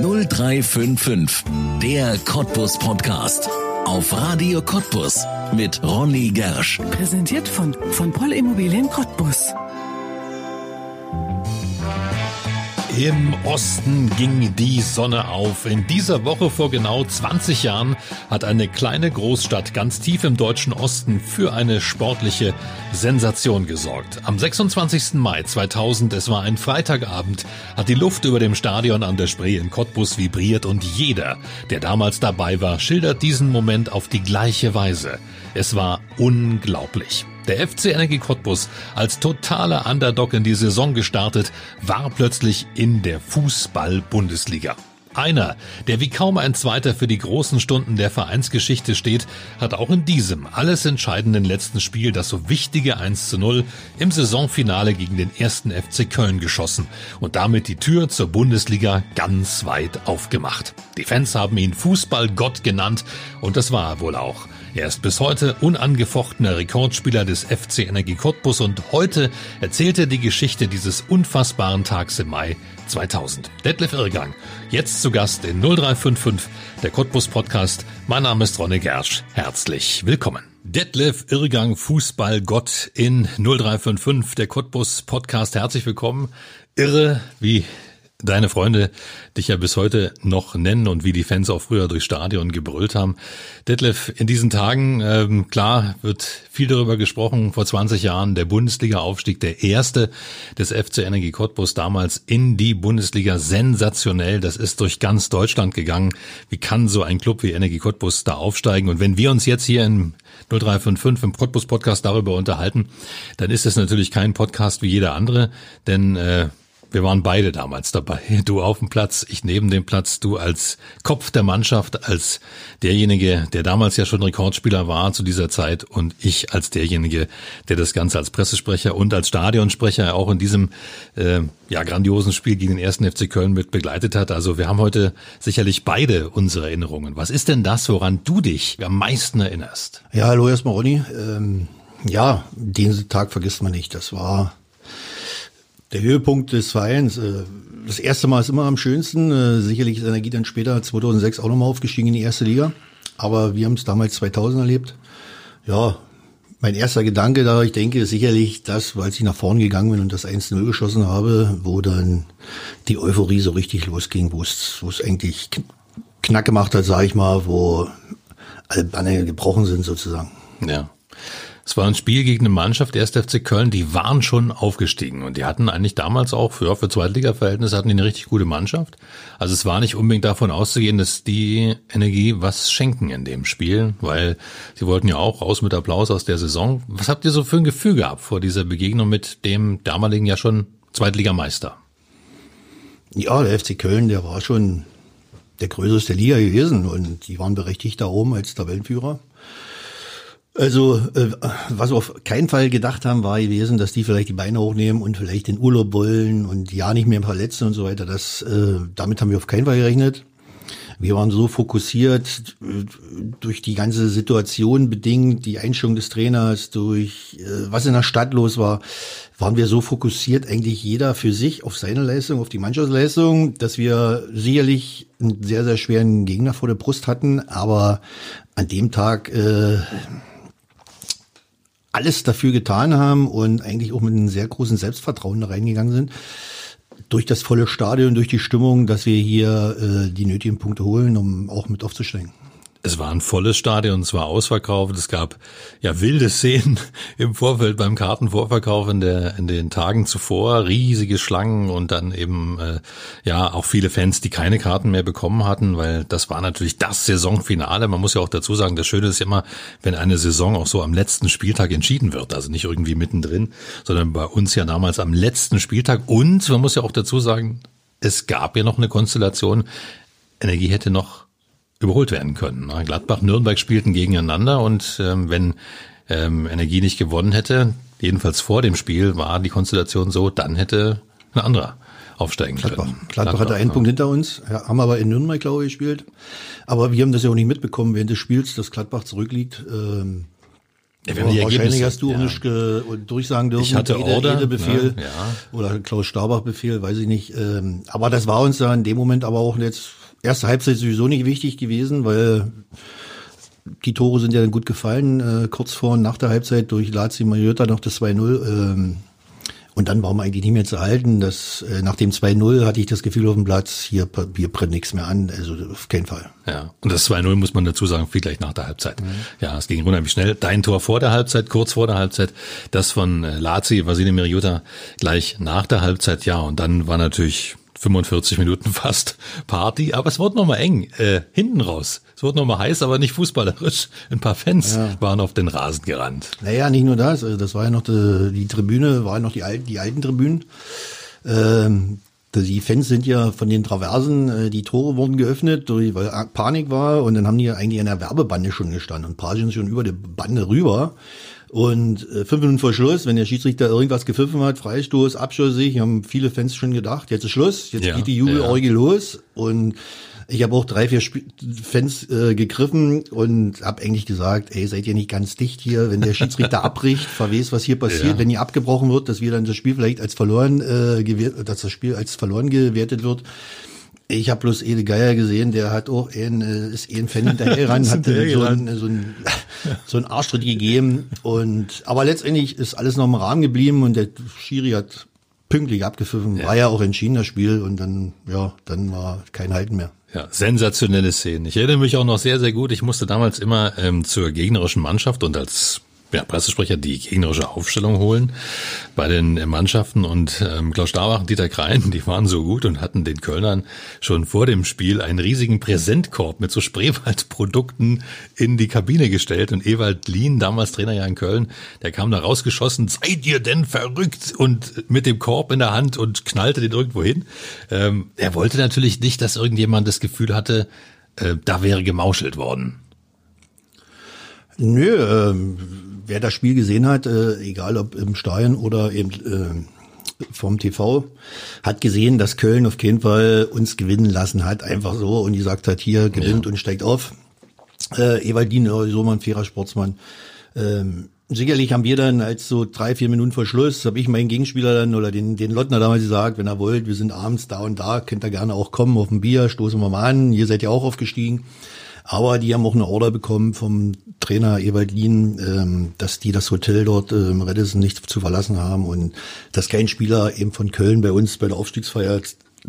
0355, der Cottbus Podcast. Auf Radio Cottbus mit Ronny Gersch. Präsentiert von, von Poll Immobilien Cottbus. Im Osten ging die Sonne auf. In dieser Woche vor genau 20 Jahren hat eine kleine Großstadt ganz tief im deutschen Osten für eine sportliche Sensation gesorgt. Am 26. Mai 2000, es war ein Freitagabend, hat die Luft über dem Stadion an der Spree in Cottbus vibriert und jeder, der damals dabei war, schildert diesen Moment auf die gleiche Weise. Es war unglaublich. Der FC Energie Cottbus, als totaler Underdog in die Saison gestartet, war plötzlich in der Fußball-Bundesliga. Einer, der wie kaum ein zweiter für die großen Stunden der Vereinsgeschichte steht, hat auch in diesem alles entscheidenden letzten Spiel das so wichtige 1 zu 0 im Saisonfinale gegen den ersten FC Köln geschossen und damit die Tür zur Bundesliga ganz weit aufgemacht. Die Fans haben ihn Fußballgott genannt und das war er wohl auch. Er ist bis heute unangefochtener Rekordspieler des FC Energie Cottbus und heute erzählt er die Geschichte dieses unfassbaren Tags im Mai 2000. Detlef Irrgang, jetzt zu Gast in 0355, der Cottbus Podcast. Mein Name ist Ronne Gersch. Herzlich willkommen. Detlef Irrgang, Fußballgott in 0355, der Cottbus Podcast. Herzlich willkommen. Irre, wie deine Freunde dich ja bis heute noch nennen und wie die Fans auch früher durchs Stadion gebrüllt haben. Detlef, in diesen Tagen, ähm, klar, wird viel darüber gesprochen. Vor 20 Jahren der Bundesliga-Aufstieg, der erste des FC Energie Cottbus damals in die Bundesliga. Sensationell. Das ist durch ganz Deutschland gegangen. Wie kann so ein Club wie Energie Cottbus da aufsteigen? Und wenn wir uns jetzt hier im 0355 im Cottbus Podcast darüber unterhalten, dann ist es natürlich kein Podcast wie jeder andere, denn äh, wir waren beide damals dabei. Du auf dem Platz, ich neben dem Platz, du als Kopf der Mannschaft, als derjenige, der damals ja schon Rekordspieler war zu dieser Zeit und ich als derjenige, der das Ganze als Pressesprecher und als Stadionsprecher auch in diesem äh, ja grandiosen Spiel gegen den ersten FC Köln mit begleitet hat. Also wir haben heute sicherlich beide unsere Erinnerungen. Was ist denn das, woran du dich am meisten erinnerst? Ja, hallo erstmal Ronny. Ähm, ja, den Tag vergisst man nicht. Das war der Höhepunkt des Vereins. Äh, das erste Mal ist immer am schönsten. Äh, sicherlich ist Energie dann später 2006 auch nochmal aufgestiegen in die erste Liga. Aber wir haben es damals 2000 erlebt. Ja, mein erster Gedanke da, ich denke, ist sicherlich das, weil ich nach vorne gegangen bin und das 1-0 geschossen habe, wo dann die Euphorie so richtig losging, wo es, wo es eigentlich knack gemacht hat, sage ich mal, wo alle Banner gebrochen sind sozusagen. Ja. Es war ein Spiel gegen eine Mannschaft, der FC Köln, die waren schon aufgestiegen und die hatten eigentlich damals auch für, für Zweitliga-Verhältnisse hatten die eine richtig gute Mannschaft. Also es war nicht unbedingt davon auszugehen, dass die Energie was schenken in dem Spiel, weil sie wollten ja auch raus mit Applaus aus der Saison. Was habt ihr so für ein Gefühl gehabt vor dieser Begegnung mit dem damaligen ja schon Zweitligameister? Ja, der FC Köln, der war schon der größte Liga gewesen und die waren berechtigt da oben als Tabellenführer. Also, äh, was wir auf keinen Fall gedacht haben, war gewesen, dass die vielleicht die Beine hochnehmen und vielleicht den Urlaub wollen und ja nicht mehr verletzen und so weiter. Das, äh, damit haben wir auf keinen Fall gerechnet. Wir waren so fokussiert äh, durch die ganze Situation bedingt, die Einstellung des Trainers, durch äh, was in der Stadt los war, waren wir so fokussiert, eigentlich jeder für sich auf seine Leistung, auf die Mannschaftsleistung, dass wir sicherlich einen sehr, sehr schweren Gegner vor der Brust hatten, aber an dem Tag äh, alles dafür getan haben und eigentlich auch mit einem sehr großen Selbstvertrauen da reingegangen sind. Durch das volle Stadion, durch die Stimmung, dass wir hier äh, die nötigen Punkte holen, um auch mit aufzusteigen. Es war ein volles Stadion, es war ausverkauft, es gab ja wilde Szenen im Vorfeld beim Kartenvorverkauf in, der, in den Tagen zuvor, riesige Schlangen und dann eben äh, ja auch viele Fans, die keine Karten mehr bekommen hatten, weil das war natürlich das Saisonfinale. Man muss ja auch dazu sagen, das Schöne ist immer, wenn eine Saison auch so am letzten Spieltag entschieden wird, also nicht irgendwie mittendrin, sondern bei uns ja damals am letzten Spieltag und man muss ja auch dazu sagen, es gab ja noch eine Konstellation, Energie hätte noch überholt werden können. Gladbach, Nürnberg spielten gegeneinander und ähm, wenn ähm, Energie nicht gewonnen hätte, jedenfalls vor dem Spiel war die Konstellation so, dann hätte ein anderer aufsteigen Gladbach. können. Gladbach, Gladbach hatte einen ja. Punkt hinter uns, ja, haben aber in Nürnberg, glaube ich, gespielt. Aber wir haben das ja auch nicht mitbekommen während des Spiels, dass Gladbach zurückliegt. Ähm, Ja, haben die wahrscheinlich Ergebnisse, hast du ja. nicht ge durchsagen dürfen. Ich hatte Ede, Order, Ede Befehl ne, ja. oder Klaus Starbach Befehl, weiß ich nicht. Ähm, aber das war uns da in dem Moment aber auch jetzt erste Halbzeit sowieso nicht wichtig gewesen, weil die Tore sind ja dann gut gefallen, äh, kurz vor und nach der Halbzeit durch Lazio Majota noch das 2-0. Ähm, und dann waren wir eigentlich nicht mehr zu halten. Das, äh, nach dem 2-0 hatte ich das Gefühl auf dem Platz, hier, hier brennt nichts mehr an. Also auf keinen Fall. Ja, und das 2-0 muss man dazu sagen, fiel gleich nach der Halbzeit. Ja, es ging unheimlich schnell. Dein Tor vor der Halbzeit, kurz vor der Halbzeit, das von äh, Lazio, Vasile Miriota gleich nach der Halbzeit, ja, und dann war natürlich 45 Minuten fast Party, aber es wurde nochmal eng, äh, hinten raus. Es wurde nochmal heiß, aber nicht fußballerisch. Ein paar Fans waren auf den Rasen gerannt. Naja, nicht nur das. Also das war ja noch die, die Tribüne, waren noch die alten, die alten Tribünen. Ähm, die Fans sind ja von den Traversen, äh, die Tore wurden geöffnet, weil Panik war und dann haben die ja eigentlich in der Werbebande schon gestanden und ein paar sind schon über die Bande rüber. Und äh, fünf Minuten vor Schluss, wenn der Schiedsrichter irgendwas gepfiffen hat, Freistoß, abschüssig, haben viele Fans schon gedacht, jetzt ist Schluss, jetzt Ja, geht die Jubelorgie ja. los. Und ich habe auch drei, vier Sp Fans äh, gegriffen und habe eigentlich gesagt, ey, seid ihr nicht ganz dicht hier, wenn der Schiedsrichter abbricht, verwes, was hier passiert, Ja. wenn hier abgebrochen wird, dass wir dann das Spiel vielleicht als verloren äh, dass das Spiel als verloren gewertet wird. Ich habe bloß Ede Geier gesehen, der hat auch ein, äh, ist eh ein Fan hinterher ran, hat äh, so ein, so ein, so ein Arschtritt gegeben. Und aber letztendlich ist alles noch im Rahmen geblieben und der Schiri hat pünktlich abgepfiffen. War ja auch entschieden das Spiel und dann, ja, dann war kein Halten mehr. Ja, sensationelle Szenen. Ich erinnere mich auch noch sehr, sehr gut. Ich musste damals immer ähm, zur gegnerischen Mannschaft und als ja, Pressesprecher die gegnerische Aufstellung holen bei den Mannschaften und ähm, Klaus Starbach und Dieter Krein, die waren so gut und hatten den Kölnern schon vor dem Spiel einen riesigen Präsentkorb mit so Spreewaldprodukten in die Kabine gestellt und Ewald Lien, damals Trainer ja in Köln, der kam da rausgeschossen, seid ihr denn verrückt und mit dem Korb in der Hand und knallte den irgendwo hin. Ähm, er wollte natürlich nicht, dass irgendjemand das Gefühl hatte, äh, da wäre gemauschelt worden. Nö, ähm, wer das Spiel gesehen hat, äh, egal ob im Stadion oder eben äh, vom TV, hat gesehen, dass Köln auf keinen Fall uns gewinnen lassen hat, einfach so und gesagt hat, hier gewinnt und steigt auf. Äh, Ewaldin, so mal ein fairer Sportsmann. Ähm, sicherlich haben wir dann als so drei, vier Minuten vor Schluss, habe ich meinen Gegenspieler dann oder den, den Lottner damals gesagt, wenn er wollt, wir sind abends da und da, könnt ihr gerne auch kommen auf ein Bier, stoßen wir mal an, ihr seid ja auch aufgestiegen. Aber die haben auch eine Order bekommen vom Trainer Ewald Lien, ähm, dass die das Hotel dort ähm, Redison nicht zu verlassen haben und dass kein Spieler eben von Köln bei uns bei der Aufstiegsfeier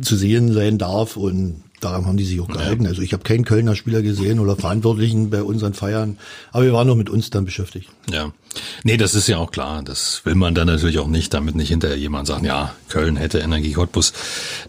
zu sehen sein darf und daran haben die sich auch gehalten. Also ich habe keinen Kölner Spieler gesehen oder Verantwortlichen bei unseren Feiern, aber wir waren noch mit uns dann beschäftigt. Ja. Nee, das ist ja auch klar. Das will man dann natürlich auch nicht, damit nicht hinterher jemand sagt, ja, Köln hätte Energie Cottbus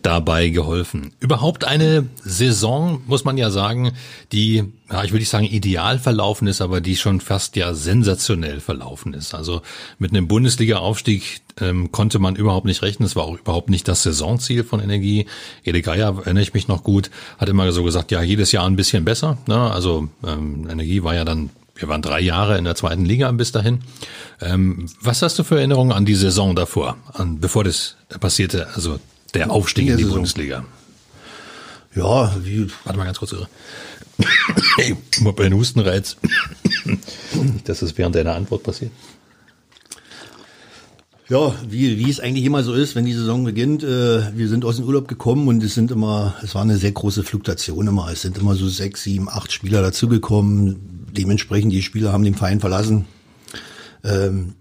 dabei geholfen. Überhaupt eine Saison, muss man ja sagen, die, ja, ich würde nicht sagen ideal verlaufen ist, aber die schon fast ja sensationell verlaufen ist. Also mit einem Bundesliga-Aufstieg ähm, konnte man überhaupt nicht rechnen. Es war auch überhaupt nicht das Saisonziel von Energie. Ede Geier, erinnere ich mich noch gut, hat immer so gesagt, ja, jedes Jahr ein bisschen besser. Ne? Also ähm, Energie war ja dann wir waren drei Jahre in der zweiten Liga bis dahin. Ähm, was hast du für Erinnerungen an die Saison davor, an, bevor das passierte, also der Aufstieg In die Saison. Bundesliga? Ja, wie, Warte mal ganz kurz. irre. Hey, ich hab einen Hustenreiz. Das während deiner Antwort passiert. Ja, wie, wie es eigentlich immer so ist, wenn die Saison beginnt. Äh, wir sind aus dem Urlaub gekommen und es sind immer, es war eine sehr große Fluktuation immer. Es sind immer so sechs, sieben, acht Spieler dazugekommen. Dementsprechend die Spieler haben den Verein verlassen. Ähm,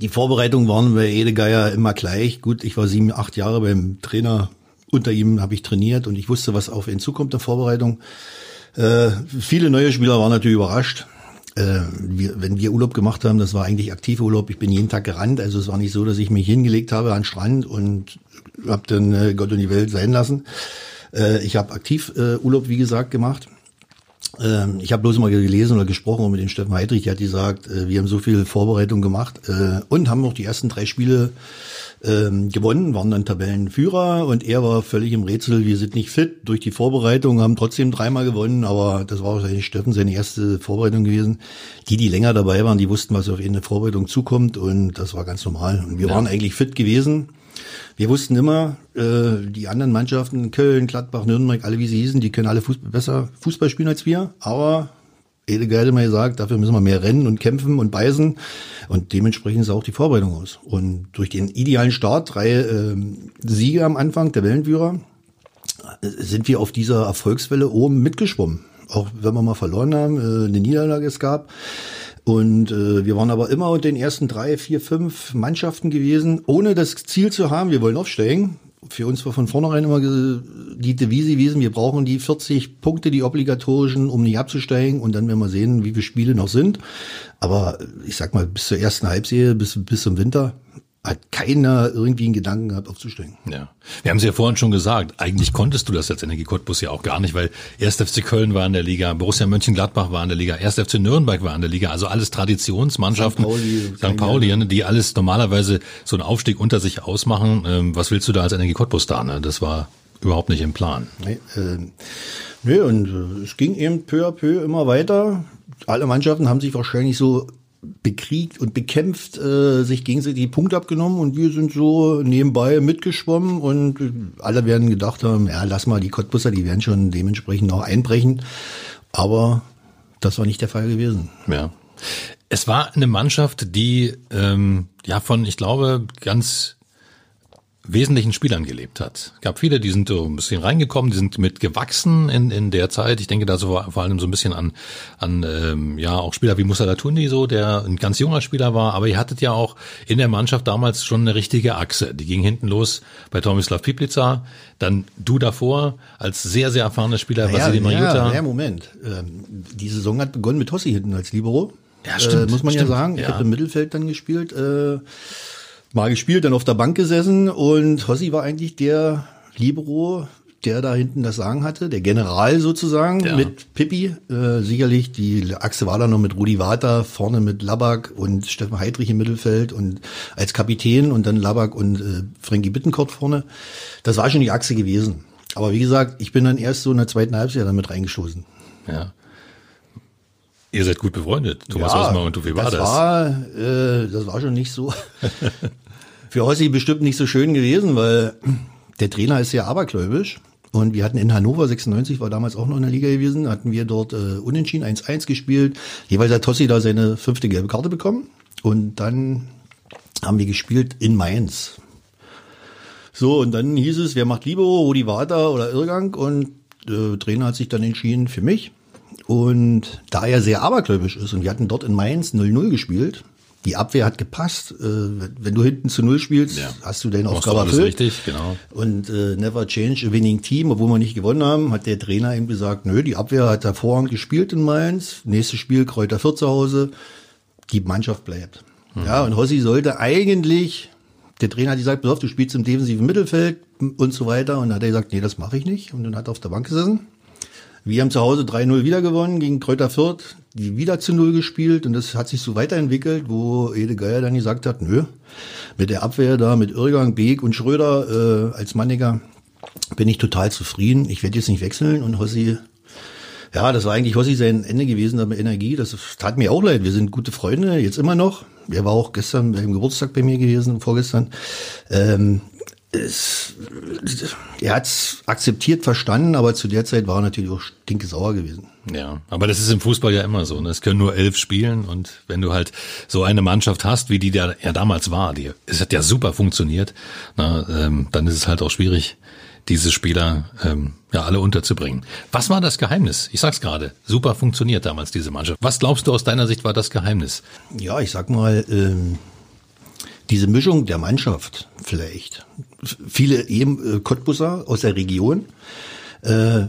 die Vorbereitungen waren bei Edegeier immer gleich. Gut, ich war sieben, acht Jahre beim Trainer. Unter ihm habe ich trainiert und ich wusste, was auf ihn zukommt der Vorbereitung. Äh, viele neue Spieler waren natürlich überrascht. Äh, wir, wenn wir Urlaub gemacht haben, das war eigentlich aktiver Urlaub. Ich bin jeden Tag gerannt, also es war nicht so, dass ich mich hingelegt habe an den Strand und habe dann äh, Gott und die Welt sein lassen. Äh, ich habe aktiv äh, Urlaub, wie gesagt, gemacht. Ähm, ich habe bloß mal gelesen oder gesprochen mit dem Steffen Heidrich, der hat gesagt, äh, wir haben so viel Vorbereitung gemacht äh, und haben auch die ersten drei Spiele ähm, gewonnen, waren dann Tabellenführer und er war völlig im Rätsel, wir sind nicht fit durch die Vorbereitung, haben trotzdem dreimal gewonnen, aber das war wahrscheinlich Steffen seine erste Vorbereitung gewesen. Die, die länger dabei waren, die wussten, was auf ihn eine Vorbereitung zukommt und das war ganz normal. Und wir waren eigentlich fit gewesen. Wir wussten immer, äh, die anderen Mannschaften, Köln, Gladbach, Nürnberg, alle wie sie hießen, die können alle Fußball, besser Fußball spielen als wir, aber Ede hat immer gesagt, dafür müssen wir mehr rennen und kämpfen und beißen. Und dementsprechend sah auch die Vorbereitung aus. Und durch den idealen Start, drei äh, Siege am Anfang der Wellenführer, sind wir auf dieser Erfolgswelle oben mitgeschwommen. Auch wenn wir mal verloren haben, äh, eine Niederlage es gab. Und äh, wir waren aber immer unter den ersten drei, vier, fünf Mannschaften gewesen, ohne das Ziel zu haben, wir wollen aufsteigen. Für uns war von vornherein immer die Devise gewesen, wir brauchen die 40 Punkte, die obligatorischen, um nicht abzusteigen. Und dann werden wir sehen, wie viele Spiele noch sind. Aber ich sag mal, bis zur ersten Halbserie, bis, bis zum Winter, hat keiner irgendwie einen Gedanken gehabt, aufzusteigen. Ja. Wir haben es ja vorhin schon gesagt, eigentlich konntest du das als Energie Cottbus ja auch gar nicht, weil 1. FC Köln war in der Liga, Borussia Mönchengladbach war in der Liga, 1. FC Nürnberg war in der Liga, also alles Traditionsmannschaften, St. Pauli, St. Pauli die alles normalerweise so einen Aufstieg unter sich ausmachen. Ähm, was willst du da als Energie Cottbus da? Ne? Das war überhaupt nicht im Plan. Nee, äh, nee und äh, es ging eben peu à peu immer weiter. Alle Mannschaften haben sich wahrscheinlich so bekriegt und bekämpft, äh, sich gegenseitig die Punkte abgenommen und wir sind so nebenbei mitgeschwommen und äh, alle werden gedacht haben, ja, lass mal die Cottbusser, die werden schon dementsprechend auch einbrechen. Aber das war nicht der Fall gewesen. Ja. Es war eine Mannschaft, die ähm, ja von, ich glaube, ganz wesentlichen Spielern gelebt hat. Es gab viele, die sind so ein bisschen reingekommen, die sind mit gewachsen in, in der Zeit. Ich denke da so vor allem so ein bisschen an, an ähm, ja auch Spieler wie Musa Latundi so, der ein ganz junger Spieler war, aber ihr hattet ja auch in der Mannschaft damals schon eine richtige Achse. Die ging hinten los bei Tomislav Piplica, dann du davor als sehr, sehr erfahrener Spieler, ja, Vasili Mariuta. Ja, ja, Moment. Ähm, die Saison hat begonnen mit Tossi hinten als Libero. Ja, stimmt. Äh, muss man stimmt, ja sagen. Ich ja. habe im Mittelfeld dann gespielt. Äh, mal gespielt, dann auf der Bank gesessen und Hossi war eigentlich der Libero, der da hinten das Sagen hatte, der General sozusagen Ja. mit Pippi. Äh, sicherlich die Achse war da noch mit Rudi Water, vorne mit Labak und Steffen Heidrich im Mittelfeld und als Kapitän und dann Labak und äh, Frankie Bittenkort vorne. Das war schon die Achse gewesen. Aber wie gesagt, ich bin dann erst so in der zweiten Halbzeit damit reingestoßen. Ja. Ihr seid gut befreundet, Thomas Osmer und du, wie war das? das? War, äh, das war schon nicht so. Für Hossi bestimmt nicht so schön gewesen, weil der Trainer ist sehr abergläubisch. Und wir hatten in Hannover 96, war damals auch noch in der Liga gewesen, hatten wir dort äh, unentschieden 1-1 gespielt. Jeweils hat Tossi da seine fünfte gelbe Karte bekommen. Und dann haben wir gespielt in Mainz. So, und dann hieß es, wer macht Libero, Rudi Water oder Irrgang? Und der Trainer hat sich dann entschieden für mich. Und da er sehr abergläubisch ist und wir hatten dort in Mainz 0-0 gespielt, die Abwehr hat gepasst. Äh, wenn du hinten zu Null spielst, Ja. hast du deine Aufgabe erfüllt. richtig, genau. Und äh, never change a winning team, obwohl wir nicht gewonnen haben, hat der Trainer eben gesagt, nö, die Abwehr hat hervorragend gespielt in Mainz. Nächstes Spiel Kräuter Fürth zu Hause. Die Mannschaft bleibt. Ja, und Hossi sollte eigentlich, der Trainer hat gesagt, pass auf, du spielst im defensiven Mittelfeld und so weiter. Und dann hat er gesagt, nee, das mache ich nicht. Und dann hat er auf der Bank gesessen. Wir haben zu Hause 3-0 wieder gewonnen gegen Kräuter Fürth, die wieder zu Null gespielt und das hat sich so weiterentwickelt, wo Ede Geier dann gesagt hat, nö, mit der Abwehr da, mit Irrgang, Beek und Schröder äh, als Manniger bin ich total zufrieden. Ich werde jetzt nicht wechseln und Hossi, ja, das war eigentlich Hossi sein Ende gewesen, mit Energie. Das tat mir auch leid. Wir sind gute Freunde, jetzt immer noch. Er war auch gestern beim Geburtstag bei mir gewesen, vorgestern. Ähm, es, er hat's akzeptiert, verstanden, aber zu der Zeit war er natürlich auch stinke sauer gewesen. Ja, aber das ist im Fußball ja immer so. Ne? Es können nur elf spielen und wenn du halt so eine Mannschaft hast, wie die da ja damals war, die, es hat ja super funktioniert, na, ähm, dann ist es halt auch schwierig, diese Spieler ähm, ja alle unterzubringen. Was war das Geheimnis? Ich sag's gerade, super funktioniert damals diese Mannschaft. Was glaubst du aus deiner Sicht war das Geheimnis? Ja, ich sag mal, ähm, diese Mischung der Mannschaft vielleicht. Viele eben äh, Cottbusser aus der Region, äh,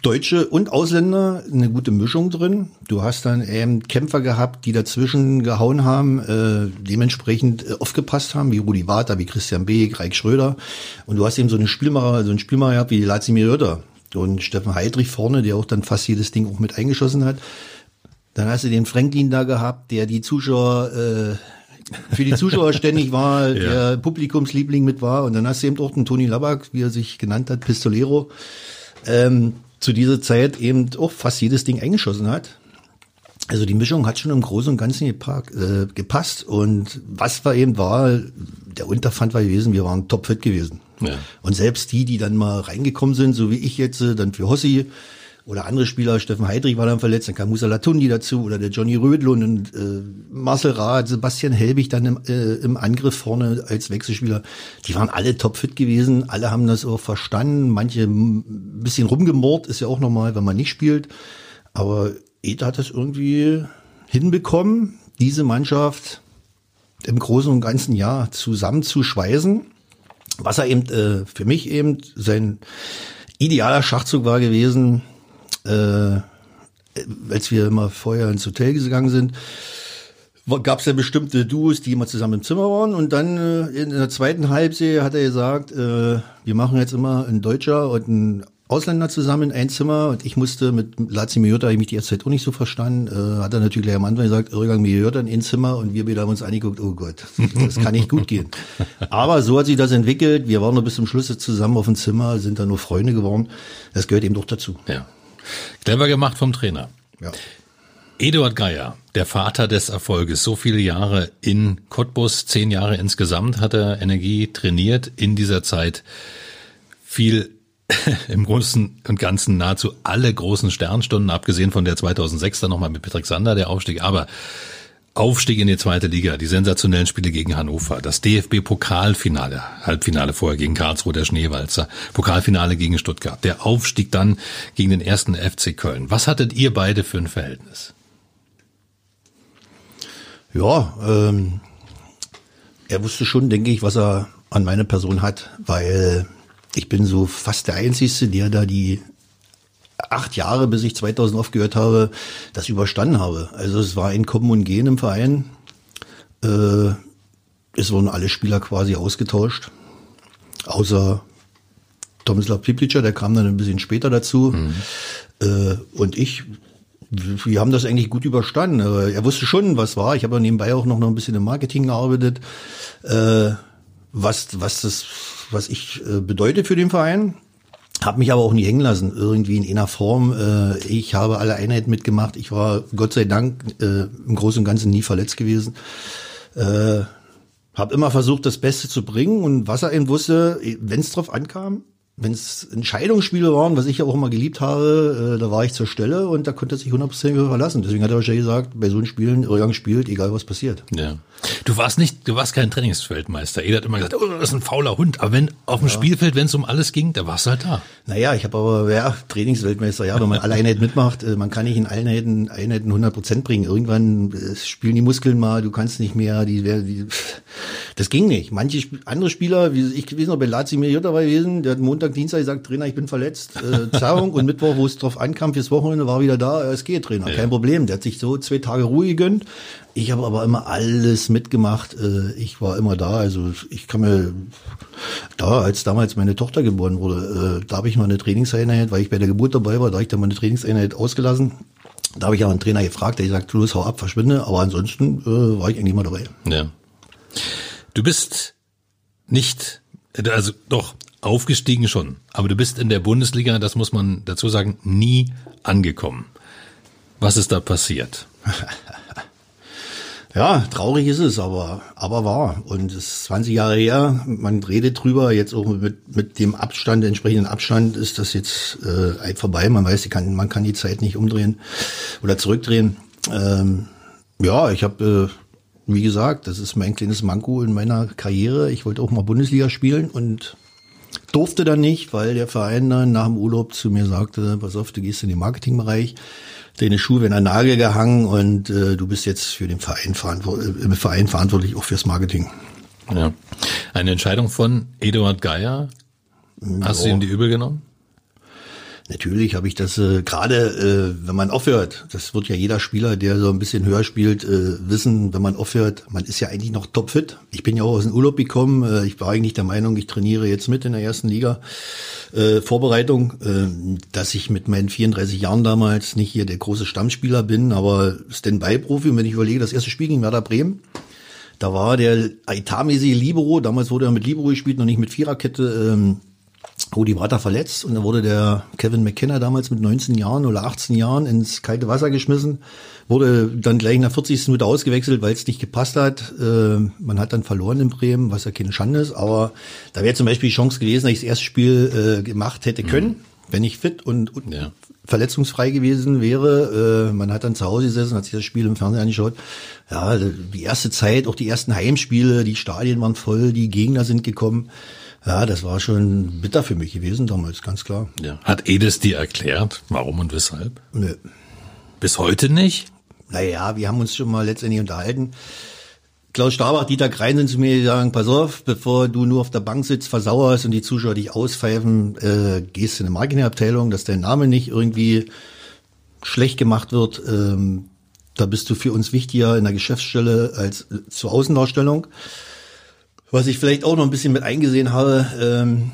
Deutsche und Ausländer, eine gute Mischung drin. Du hast dann eben Kämpfer gehabt, die dazwischen gehauen haben, äh, dementsprechend äh, aufgepasst haben, wie Rudi Water, wie Christian Beek, Reik Schröder. Und du hast eben so einen Spielmacher, so einen Spielmacher gehabt wie Lazimir Jötter und Steffen Heidrich vorne, der auch dann fast jedes Ding auch mit eingeschossen hat. Dann hast du den Franklin da gehabt, der die Zuschauer äh, für die Zuschauer ständig war, der Publikumsliebling mit war. Und dann hast du eben auch den Toni Labak, wie er sich genannt hat, Pistolero, ähm, zu dieser Zeit eben auch fast jedes Ding eingeschossen hat. Also die Mischung hat schon im Großen und Ganzen geparkt, äh, gepasst. Und was war eben war, der Unterpfand war gewesen, wir waren topfit gewesen. Ja. Und selbst die, die dann mal reingekommen sind, so wie ich jetzt, äh, dann für Hossi, oder andere Spieler, Steffen Heidrich war dann verletzt, dann kam Musa Latundi dazu oder der Johnny Rödlund und äh, Marcel Rath, Sebastian Helbig dann im, äh, im Angriff vorne als Wechselspieler. Die waren alle topfit gewesen, alle haben das auch verstanden, manche ein bisschen rumgemordt, ist ja auch normal, wenn man nicht spielt. Aber Eda hat das irgendwie hinbekommen, diese Mannschaft im Großen und Ganzen Jahr zusammenzuschweißen. Was er eben äh, für mich eben sein idealer Schachzug war gewesen, äh, als wir immer vorher ins Hotel gegangen sind, gab es ja bestimmte Duos, die immer zusammen im Zimmer waren. Und dann äh, in der zweiten Halbserie hat er gesagt, äh, wir machen jetzt immer ein Deutscher und ein Ausländer zusammen in ein Zimmer und ich musste mit Lazio Miota, ich mich die erste Zeit auch nicht so verstanden, äh, hat er natürlich gleich am Anfang gesagt, Irgang Miota in ein Zimmer und wir beide haben uns angeguckt, oh Gott, das kann nicht gut gehen. Aber so hat sich das entwickelt, wir waren noch bis zum Schluss zusammen auf dem Zimmer, sind dann nur Freunde geworden, das gehört eben doch dazu. Ja. Clever gemacht vom Trainer. Ja. Eduard Geier, der Vater des Erfolges, so viele Jahre in Cottbus, zehn Jahre insgesamt hat er Energie trainiert, in dieser Zeit viel im Großen und Ganzen nahezu alle großen Sternstunden, abgesehen von der 2006 dann nochmal mit Patrick Sander, der Aufstieg, aber Aufstieg in die zweite Liga, die sensationellen Spiele gegen Hannover, das DFB-Pokalfinale, Halbfinale vorher gegen Karlsruhe, der Schneewalzer, Pokalfinale gegen Stuttgart, der Aufstieg dann gegen den ersten FC Köln. Was hattet ihr beide für ein Verhältnis? Ja, ähm, er wusste schon, denke ich, was er an meine Person hat, weil ich bin so fast der Einzige, der da die acht Jahre, bis ich 2000 aufgehört habe, das überstanden habe. Also es war ein Kommen und Gehen im Verein. Äh, es wurden alle Spieler quasi ausgetauscht, außer Tomislav Piplica, der kam dann ein bisschen später dazu. Mhm. Äh, und ich, wir haben das eigentlich gut überstanden. Er wusste schon, was war. Ich habe nebenbei auch noch ein bisschen im Marketing gearbeitet. Äh, was, was das, was ich äh, bedeutet für den Verein. Habe mich aber auch nie hängen lassen, irgendwie in einer Form. Äh, ich habe alle Einheiten mitgemacht. Ich war Gott sei Dank äh, im Großen und Ganzen nie verletzt gewesen. Äh, habe immer versucht, das Beste zu bringen und was er eben wusste, wenn es drauf ankam, wenn es Entscheidungsspiele waren, was ich ja auch immer geliebt habe, äh, da war ich zur Stelle und da konnte er sich hundertprozentig verlassen. Deswegen hat er wahrscheinlich gesagt, bei so einem Spielen, Irrgang spielt, egal was passiert. Ja. Du warst nicht, du warst kein Trainingsfeldmeister. Jeder hat immer gesagt, oh, das ist ein fauler Hund. Aber wenn auf dem ja. Spielfeld, wenn es um alles ging, da warst du halt da. Naja, ich habe aber, ja, Trainingsweltmeister, ja, wenn man alle Einheiten mitmacht, äh, man kann nicht in allen Einheiten, Einheiten 100 Prozent bringen. Irgendwann äh, spielen die Muskeln mal, du kannst nicht mehr, die, die das ging nicht. Manche andere Spieler, wie ich gewesen, bei Lazio Miriota war gewesen, der hat Montag, Dienstag gesagt, Trainer, ich bin verletzt, äh, Zerrung und Mittwoch, wo es drauf ankam, fürs Wochenende war wieder da, es geht, Trainer, ja. kein Problem. Der hat sich so zwei Tage Ruhe gegönnt. Ich habe aber immer alles mitgemacht. Äh, ich war immer da. Also ich kann mir da, als damals meine Tochter geboren wurde, äh, da habe ich mal eine Trainingseinheit, weil ich bei der Geburt dabei war, da habe ich dann mal eine Trainingseinheit ausgelassen. Da habe ich aber einen Trainer gefragt, der sagt, los, hau ab, verschwinde. Aber ansonsten äh, war ich eigentlich immer dabei. Ja. Du bist nicht, also doch, aufgestiegen schon, aber du bist in der Bundesliga, das muss man dazu sagen, nie angekommen. Was ist da passiert? Ja, traurig ist es, aber, aber wahr. Und es ist 20 Jahre her, man redet drüber, jetzt auch mit, mit dem Abstand, entsprechenden Abstand ist das jetzt äh, vorbei. Man weiß, kann, man kann die Zeit nicht umdrehen oder zurückdrehen. Ähm, ja, ich habe, äh, wie gesagt, das ist mein kleines Manko in meiner Karriere. Ich wollte auch mal Bundesliga spielen und durfte dann nicht, weil der Verein dann nach dem Urlaub zu mir sagte, pass auf, du gehst in den Marketingbereich deine Schuhe werden an Nagel gehangen und äh, du bist jetzt für den Verein, verantwortlich, äh, im Verein verantwortlich, auch fürs Marketing. Ja. Eine Entscheidung von Eduard Geier. Hast ja. du ihm die übel genommen? Natürlich habe ich das äh, gerade, äh, wenn man aufhört, das wird ja jeder Spieler, der so ein bisschen höher spielt, äh, wissen, wenn man aufhört, man ist ja eigentlich noch topfit. Ich bin ja auch aus dem Urlaub gekommen. Äh, ich war eigentlich der Meinung, ich trainiere jetzt mit in der ersten Liga. Äh, Vorbereitung, äh, dass ich mit meinen 34 Jahren damals nicht hier der große Stammspieler bin, aber Stand-by-Profi. Wenn ich überlege, das erste Spiel gegen Werder Bremen, da war der etatmäßige Libero, damals wurde er mit Libero gespielt, noch nicht mit Viererkette, ähm, Rudi war da verletzt und dann wurde der Kevin McKenna damals mit 19 Jahren oder 18 Jahren ins kalte Wasser geschmissen, wurde dann gleich nach 40. Minute ausgewechselt, weil es nicht gepasst hat. Äh, man hat dann verloren in Bremen, was ja keine Schande ist, aber da wäre zum Beispiel die Chance gewesen, dass ich das erste Spiel äh, gemacht hätte können. wenn ich fit und, und Ja. verletzungsfrei gewesen wäre. Äh, man hat dann zu Hause gesessen, hat sich das Spiel im Fernsehen angeschaut. Ja, die erste Zeit, auch die ersten Heimspiele, die Stadien waren voll, die Gegner sind gekommen. Ja, das war schon bitter für mich gewesen damals, ganz klar. Ja. Hat Edis dir erklärt, warum und weshalb? Nö. Bis heute nicht? Naja, wir haben uns schon mal letztendlich unterhalten. Klaus Starbach, Dieter Krein sind zu mir gegangen, pass auf, bevor du nur auf der Bank sitzt, versauerst und die Zuschauer dich auspfeifen, äh, gehst in eine Marketingabteilung, dass dein Name nicht irgendwie schlecht gemacht wird. Ähm, da bist du für uns wichtiger in der Geschäftsstelle als zur Außendarstellung. Was ich vielleicht auch noch ein bisschen mit eingesehen habe, ähm,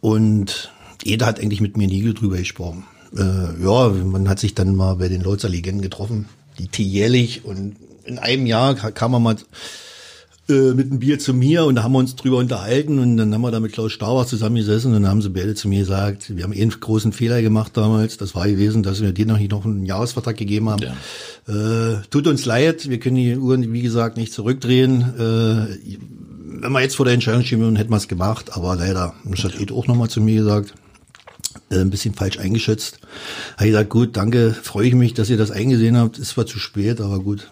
und jeder hat eigentlich mit mir nie drüber gesprochen. Äh, ja, man hat sich dann mal bei den Leutzer Legenden getroffen, die jährlich und in einem Jahr ka- kam man mal äh, mit einem Bier zu mir und da haben wir uns drüber unterhalten und dann haben wir da mit Klaus Stauber zusammengesessen und dann haben sie beide zu mir gesagt, wir haben eh einen großen Fehler gemacht damals, das war gewesen, dass wir dir noch nicht noch einen Jahresvertrag gegeben haben. Äh, tut uns leid, wir können die Uhren, wie gesagt, nicht zurückdrehen. Äh, wenn wir jetzt vor der Entscheidung stehen würden, hätten wir es gemacht, aber leider, das hat Ed auch nochmal zu mir gesagt, äh, ein bisschen falsch eingeschätzt. Habe ich gesagt, gut, danke, freue ich mich, dass ihr das eingesehen habt. Ist zwar zu spät, aber gut.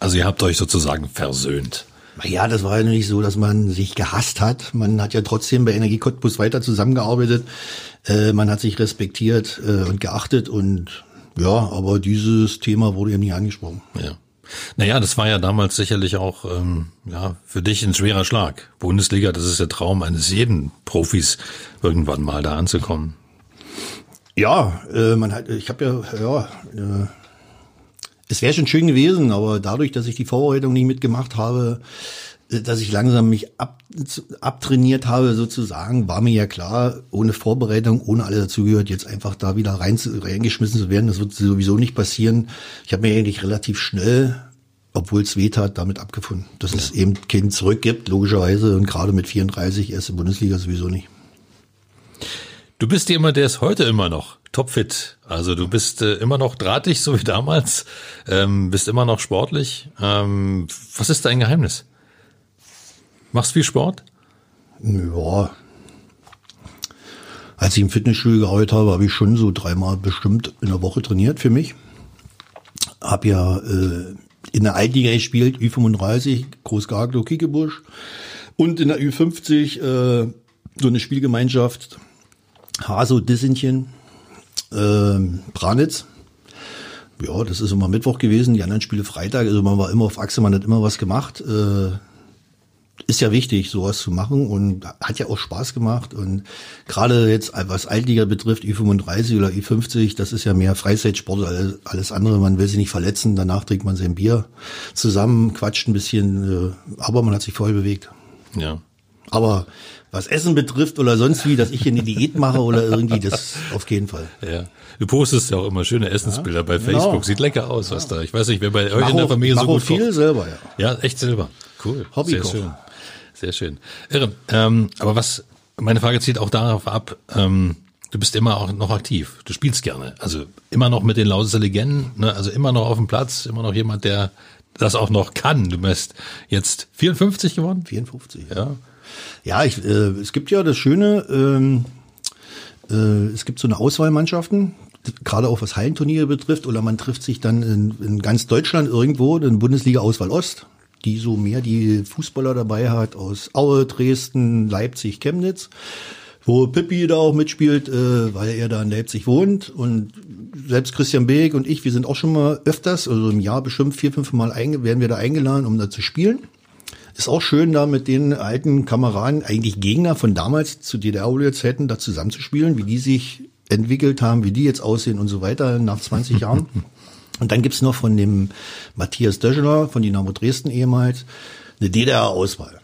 Also ihr habt euch sozusagen versöhnt. Ja, das war ja nicht so, dass man sich gehasst hat. Man hat ja trotzdem bei Energie Cottbus weiter zusammengearbeitet. Äh, man hat sich respektiert äh, und geachtet und ja, aber dieses Thema wurde eben nie angesprochen. Ja. Naja, das war ja damals sicherlich auch ähm, ja, für dich ein schwerer Schlag. Bundesliga, das ist der Traum eines jeden Profis, irgendwann mal da anzukommen. Ja, äh, man hat, ich habe ja, ja, äh, es wäre schon schön gewesen, aber dadurch, dass ich die Vorbereitung nicht mitgemacht habe, dass ich langsam mich ab, abtrainiert habe sozusagen, war mir ja klar, ohne Vorbereitung, ohne alles dazugehört, jetzt einfach da wieder rein, reingeschmissen zu werden, das wird sowieso nicht passieren. Ich habe mir eigentlich relativ schnell, obwohl es weh tat, damit abgefunden, dass es eben kein Zurück gibt, logischerweise, und gerade mit 34 erste Bundesliga sowieso nicht. Du bist jemand, der ist heute immer noch topfit. Also du bist äh, immer noch drahtig, so wie damals, ähm, bist immer noch sportlich. Ähm, was ist dein Geheimnis? Machst viel Sport? Ja. Als ich im Fitnessstudio gearbeitet habe, habe ich schon so dreimal bestimmt in der Woche trainiert für mich. Hab ja äh, in der Altliga gespielt, Ü35, Großgaglo, Kiekebusch. Und in der Ü50 äh, so eine Spielgemeinschaft, Haso, Dissenchen, ähm, Branitz. Ja, das ist immer Mittwoch gewesen, die anderen Spiele Freitag. Also man war immer auf Achse, man hat immer was gemacht. Äh, ist ja wichtig, sowas zu machen und hat ja auch Spaß gemacht. Und gerade jetzt, was Altliga betrifft, Ü35 oder Ü50, das ist ja mehr Freizeitsport als alles- andere. Man will sich nicht verletzen, danach trinkt man sein Bier zusammen, quatscht ein bisschen, äh, aber man hat sich voll bewegt. Ja. Aber was Essen betrifft oder sonst wie, dass ich hier eine Diät mache oder irgendwie, das auf jeden Fall. Ja. Du postest ja auch immer schöne Essensbilder bei Facebook. Genau. Sieht lecker aus, was da. Ich weiß nicht, wer bei euch in der Familie so gut viel kocht. selber, ja. Ja, echt selber. Cool. Hobbykoch. Sehr schön. Sehr schön. Irre. Ähm, aber was, meine Frage zielt auch darauf ab, ähm, du bist immer auch noch aktiv. Du spielst gerne. Also immer noch mit den Lausitzer Legenden, ne? also immer noch auf dem Platz, immer noch jemand, der das auch noch kann. Du bist jetzt 54 geworden? 54. Ja. Ja, ich, äh, es gibt ja das Schöne, ähm, äh, es gibt so eine Auswahlmannschaften, gerade auch was Hallenturniere betrifft, oder man trifft sich dann in, in ganz Deutschland irgendwo, in Bundesliga-Auswahl Ost, die so mehr die Fußballer dabei hat aus Aue, Dresden, Leipzig, Chemnitz, wo Pippi da auch mitspielt, äh, weil er da in Leipzig wohnt und selbst Christian Beek und ich, wir sind auch schon mal öfters, also im Jahr bestimmt vier, fünf Mal werden wir da eingeladen, um da zu spielen. Ist auch schön, da mit den alten Kameraden, eigentlich Gegner von damals zu DDR-Zeiten, da zusammenzuspielen, wie die sich entwickelt haben, wie die jetzt aussehen und so weiter nach 20 Jahren. Und dann gibt's noch von dem Matthias Döscheler, von Dynamo Dresden ehemals, eine DDR-Auswahl.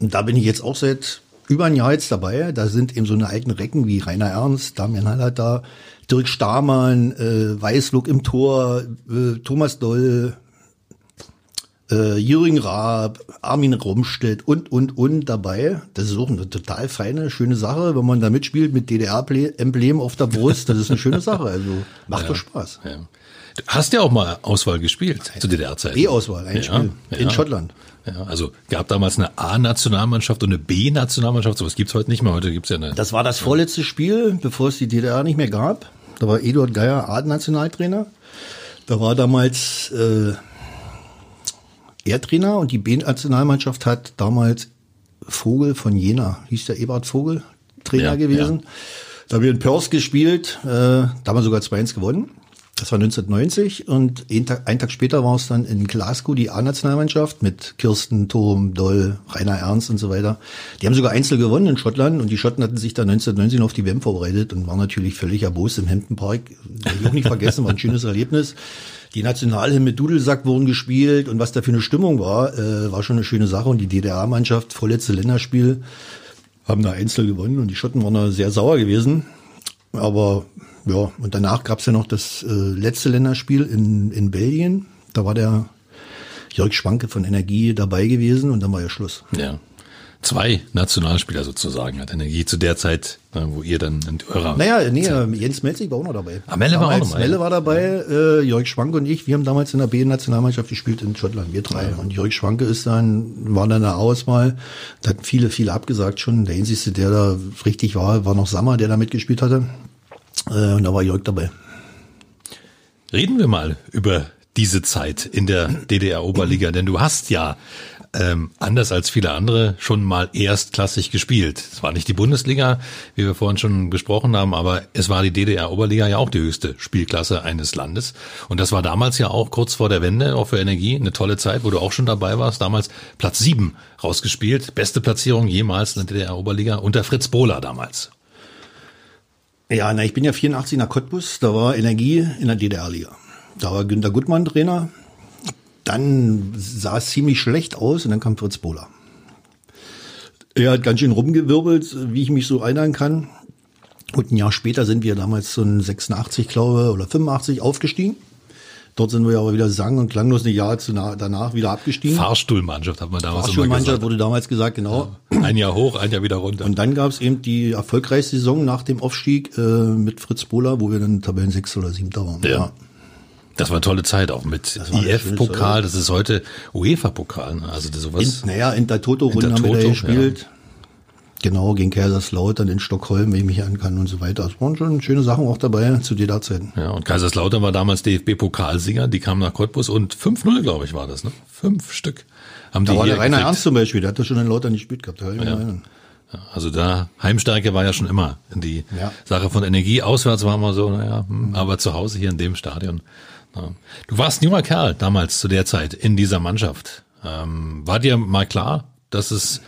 Und da bin ich jetzt auch seit über ein Jahr jetzt dabei. Da sind eben so eine alten Recken wie Rainer Ernst, Damian Hallert da, Dirk Stamann, äh, Weißluck im Tor, äh, Thomas Doll, äh, Jürgen Raab, Armin Rumstedt und, und, und dabei. Das ist auch eine total feine, schöne Sache, wenn man da mitspielt mit DDR-Emblem auf der Brust. Das ist eine schöne Sache. Also macht doch Spaß. Ja. Du hast ja auch mal Auswahl gespielt zu DDR-Zeiten. B-Auswahl, ein Ja, Spiel in ja. Schottland. Ja, also gab damals eine A-Nationalmannschaft und eine B-Nationalmannschaft. Sowas gibt's heute nicht mehr. Heute gibt's ja eine. Das war das vorletzte Spiel, bevor es die DDR nicht mehr gab. Da war Eduard Geier A-Nationaltrainer. Da war damals äh, er Trainer und die B-Nationalmannschaft hat damals Vogel von Jena, hieß der Ebert Vogel, Trainer Ja, gewesen. Da haben wir in Perth gespielt, äh, da haben wir sogar 2-1 gewonnen. Das war 1990 und einen Tag, einen Tag später war es dann in Glasgow die A-Nationalmannschaft mit Kirsten, Thom, Doll, Rainer Ernst und so weiter. Die haben sogar Einzel gewonnen in Schottland und die Schotten hatten sich dann 1990 auf die WM vorbereitet und waren natürlich völlig erbost im Hampton Park. Werde ich auch nicht vergessen, war ein schönes Erlebnis. Die Nationalhymne mit Dudelsack wurden gespielt und was da für eine Stimmung war, äh, war schon eine schöne Sache. Und die DDR-Mannschaft, vorletzte Länderspiel, haben da Einzel gewonnen und die Schotten waren da sehr sauer gewesen. Aber ja, und danach gab's ja noch das äh, letzte Länderspiel in, in Belgien. Da war der Jörg Schwanke von Energie dabei gewesen und dann war ja Schluss. ja. Zwei Nationalspieler sozusagen hat Energie zu der Zeit, äh, wo ihr dann in eurer. Naja, nee, äh, Jens Melzig war auch noch dabei. Ah, Melle war auch Damals, noch dabei. Melle war dabei, äh, Jörg Schwanke und ich, wir haben damals in der B-Nationalmannschaft gespielt in Schottland, wir drei. Und Jörg Schwanke ist dann, war dann in der Auswahl, da hatten viele, viele abgesagt schon. Der einzige, der da richtig war, war noch Sammer, der da mitgespielt hatte. Äh, und da war Jörg dabei. Reden wir mal über diese Zeit in der DDR-Oberliga, denn du hast ja ähm, anders als viele andere schon mal erstklassig gespielt. Es war nicht die Bundesliga, wie wir vorhin schon besprochen haben, aber es war die DDR-Oberliga ja auch die höchste Spielklasse eines Landes. Und das war damals ja auch kurz vor der Wende, auch für Energie, eine tolle Zeit, wo du auch schon dabei warst. Damals Platz sieben rausgespielt, beste Platzierung jemals in der DDR-Oberliga unter Fritz Bohler damals. Ja, na, ich bin ja 84 nach Cottbus, da war Energie in der DDR-Liga. Da war Günter Gutmann Trainer. Dann sah es ziemlich schlecht aus und dann kam Fritz Bohler. Er hat ganz schön rumgewirbelt, wie ich mich so erinnern kann. Und ein Jahr später sind wir damals so ein 86, glaube oder 85 aufgestiegen. Dort sind wir aber wieder sang- und klanglos ein Jahr danach wieder abgestiegen. Fahrstuhlmannschaft hat man damals immer Fahrstuhlmannschaft gesagt. wurde damals gesagt, genau. Ein Jahr hoch, ein Jahr wieder runter. Und dann gab es eben die erfolgreichste Saison nach dem Aufstieg äh, mit Fritz Bohler, wo wir dann Tabellen 6 oder 7 waren. Ja. Das war eine tolle Zeit auch mit IF-Pokal, schöne das ist heute UEFA-Pokal, ne? also sowas. In, naja, in der Toto-Runde haben wir da gespielt. Genau, gegen Kaiserslautern in Stockholm, wenn ich mich erinnern kann und so weiter. Es waren schon schöne Sachen auch dabei zu der Zeiten. ja, und Kaiserslautern war damals DFB-Pokalsieger, die kamen nach Cottbus und 5-0, glaube ich, war das, ne? Fünf Stück. Haben Da die war der Rainer gekriegt. Ernst zum Beispiel, der hat das schon in Lautern gespielt gehabt. Da. Ja, Also da, Heimstärke war ja schon immer die Ja. Sache von Energie. Auswärts waren wir so, naja, hm, aber zu Hause hier in dem Stadion. Ja. Du warst ein junger Kerl damals zu der Zeit in dieser Mannschaft. Ähm, war dir mal klar, dass es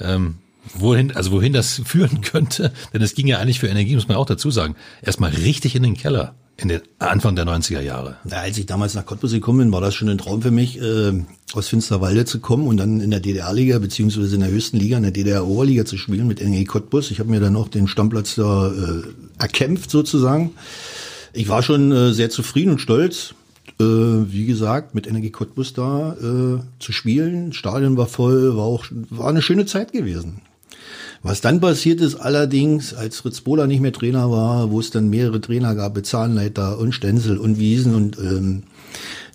ähm, wohin, also wohin das führen könnte? Denn es ging ja eigentlich für Energie, muss man auch dazu sagen, erstmal richtig in den Keller in den Anfang der 90er Jahre. Ja, als ich damals nach Cottbus gekommen bin, war das schon ein Traum für mich, äh, aus Finsterwalde zu kommen und dann in der DDR-Liga beziehungsweise in der höchsten Liga, in der DDR-Oberliga zu spielen mit NG Cottbus. Ich habe mir dann auch den Stammplatz da äh, erkämpft sozusagen. Ich war schon äh, sehr zufrieden und stolz, äh, wie gesagt, mit Energie Cottbus da äh, zu spielen. Stadion war voll, war auch war eine schöne Zeit gewesen. Was dann passiert ist allerdings, als Fritz Bohler nicht mehr Trainer war, wo es dann mehrere Trainer gab, Bezahnleiter und Stenzel und Wiesen und ähm,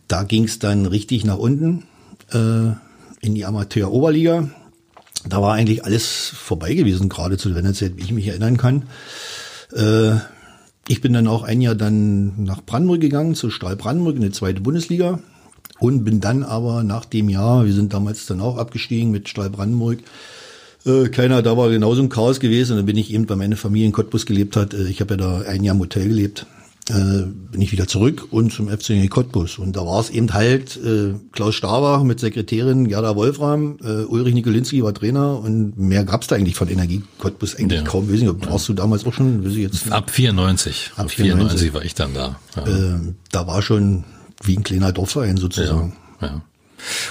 da ging es dann richtig nach unten äh, in die Amateur-Oberliga. Da war eigentlich alles vorbei gewesen, gerade zu der Wendezeit, wie ich mich erinnern kann. Äh, ich bin dann auch ein Jahr dann nach Brandenburg gegangen, zu Stahl Brandenburg in die zweite Bundesliga und bin dann aber nach dem Jahr, wir sind damals dann auch abgestiegen mit Stahl Brandenburg, äh, keiner, da war genauso ein Chaos gewesen. Und dann bin ich eben, weil meine Familie in Cottbus gelebt hat, äh, ich habe ja da ein Jahr im Hotel gelebt, äh, bin ich wieder zurück und zum FC Cottbus. Und da war es eben halt äh, Klaus Staber mit Sekretärin Gerda Wolfram, äh, Ulrich Nikolinski war Trainer und mehr gab's da eigentlich von Energie Cottbus eigentlich Ja. kaum. Weiß nicht, warst du damals auch schon, weiß ich jetzt. Ab 94. Ab Ab 94 94 war ich dann da. Ja. Ähm, da war schon wie ein kleiner Dorfverein sozusagen. Ja.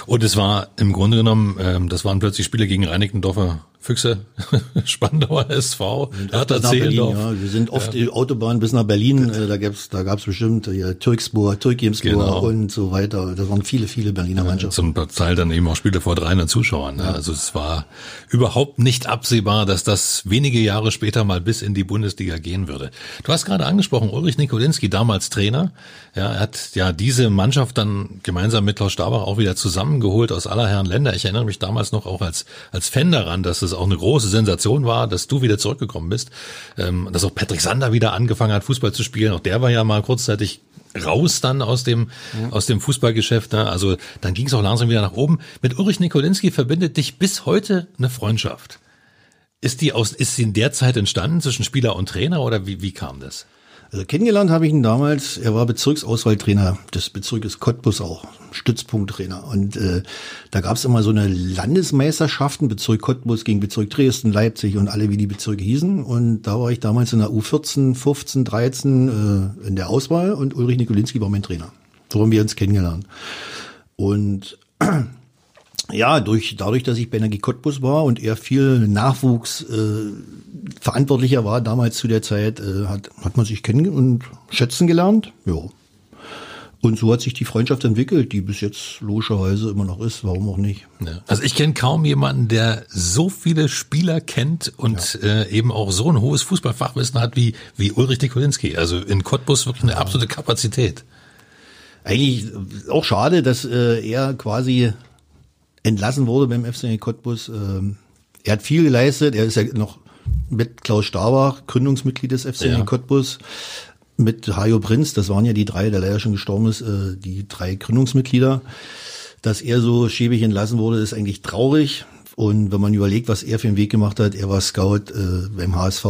Und es war im Grunde genommen, ähm, das waren plötzlich Spiele gegen Reinickendorfer Füchse, Spandauer SV, Hertha Zehlendorf. Ja. Wir sind oft ja. die Autobahn bis nach Berlin, äh, da gab's da gab's bestimmt ja, Türkspor, Türkimspor genau. und so weiter. Das waren viele, viele Berliner Mannschaften. Zum Teil dann eben auch Spiele vor 300 Zuschauern. Ne? Ja. Also es war überhaupt nicht absehbar, dass das wenige Jahre später mal bis in die Bundesliga gehen würde. Du hast gerade angesprochen, Ulrich Nikolinski, damals Trainer. Ja, er hat ja diese Mannschaft dann gemeinsam mit Klaus Stabach auch wieder zusammengeholt aus aller Herren Länder. Ich erinnere mich damals noch auch als, als Fan daran, dass es es auch eine große Sensation war, dass du wieder zurückgekommen bist, ähm, dass auch Patrick Sander wieder angefangen hat, Fußball zu spielen. Auch der war ja mal kurzzeitig raus dann aus dem ja. aus dem Fußballgeschäft. Ne? Also dann ging es auch langsam wieder nach oben. Mit Ulrich Nikolinski verbindet dich bis heute eine Freundschaft. Ist die aus ist sie in der Zeit entstanden zwischen Spieler und Trainer oder wie wie kam das? Also kennengelernt habe ich ihn damals, er war Bezirksauswahltrainer des Bezirkes Cottbus auch, Stützpunkttrainer. Und äh, da gab es immer so eine Landesmeisterschaften, Bezirk Cottbus gegen Bezirk Dresden, Leipzig und alle, wie die Bezirke hießen. Und da war ich damals in der U14, 15, 13 äh, in der Auswahl und Ulrich Nikolinski war mein Trainer. So haben wir uns kennengelernt. Und ja, durch, dadurch, dass ich bei Energie Cottbus war und er viel Nachwuchs äh, Verantwortlicher war damals zu der Zeit, äh, hat, hat man sich kennen und schätzen gelernt. Ja. Und so hat sich die Freundschaft entwickelt, die bis jetzt logischerweise immer noch ist. Warum auch nicht? Ja. Also ich kenne kaum jemanden, der so viele Spieler kennt und ja. äh, eben auch so ein hohes Fußballfachwissen hat wie, wie Ulrich Nikolinski. Also in Cottbus wirklich eine absolute Kapazität. Eigentlich auch schade, dass äh, er quasi entlassen wurde beim FC Cottbus. Ähm, er hat viel geleistet. Er ist ja noch mit Klaus Starbach, Gründungsmitglied des FC ja. Cottbus, mit Hajo Prinz, das waren ja die drei, der leider schon gestorben ist, äh, die drei Gründungsmitglieder. Dass er so schäbig entlassen wurde, ist eigentlich traurig. Und wenn man überlegt, was er für einen Weg gemacht hat, er war Scout äh, beim HSV,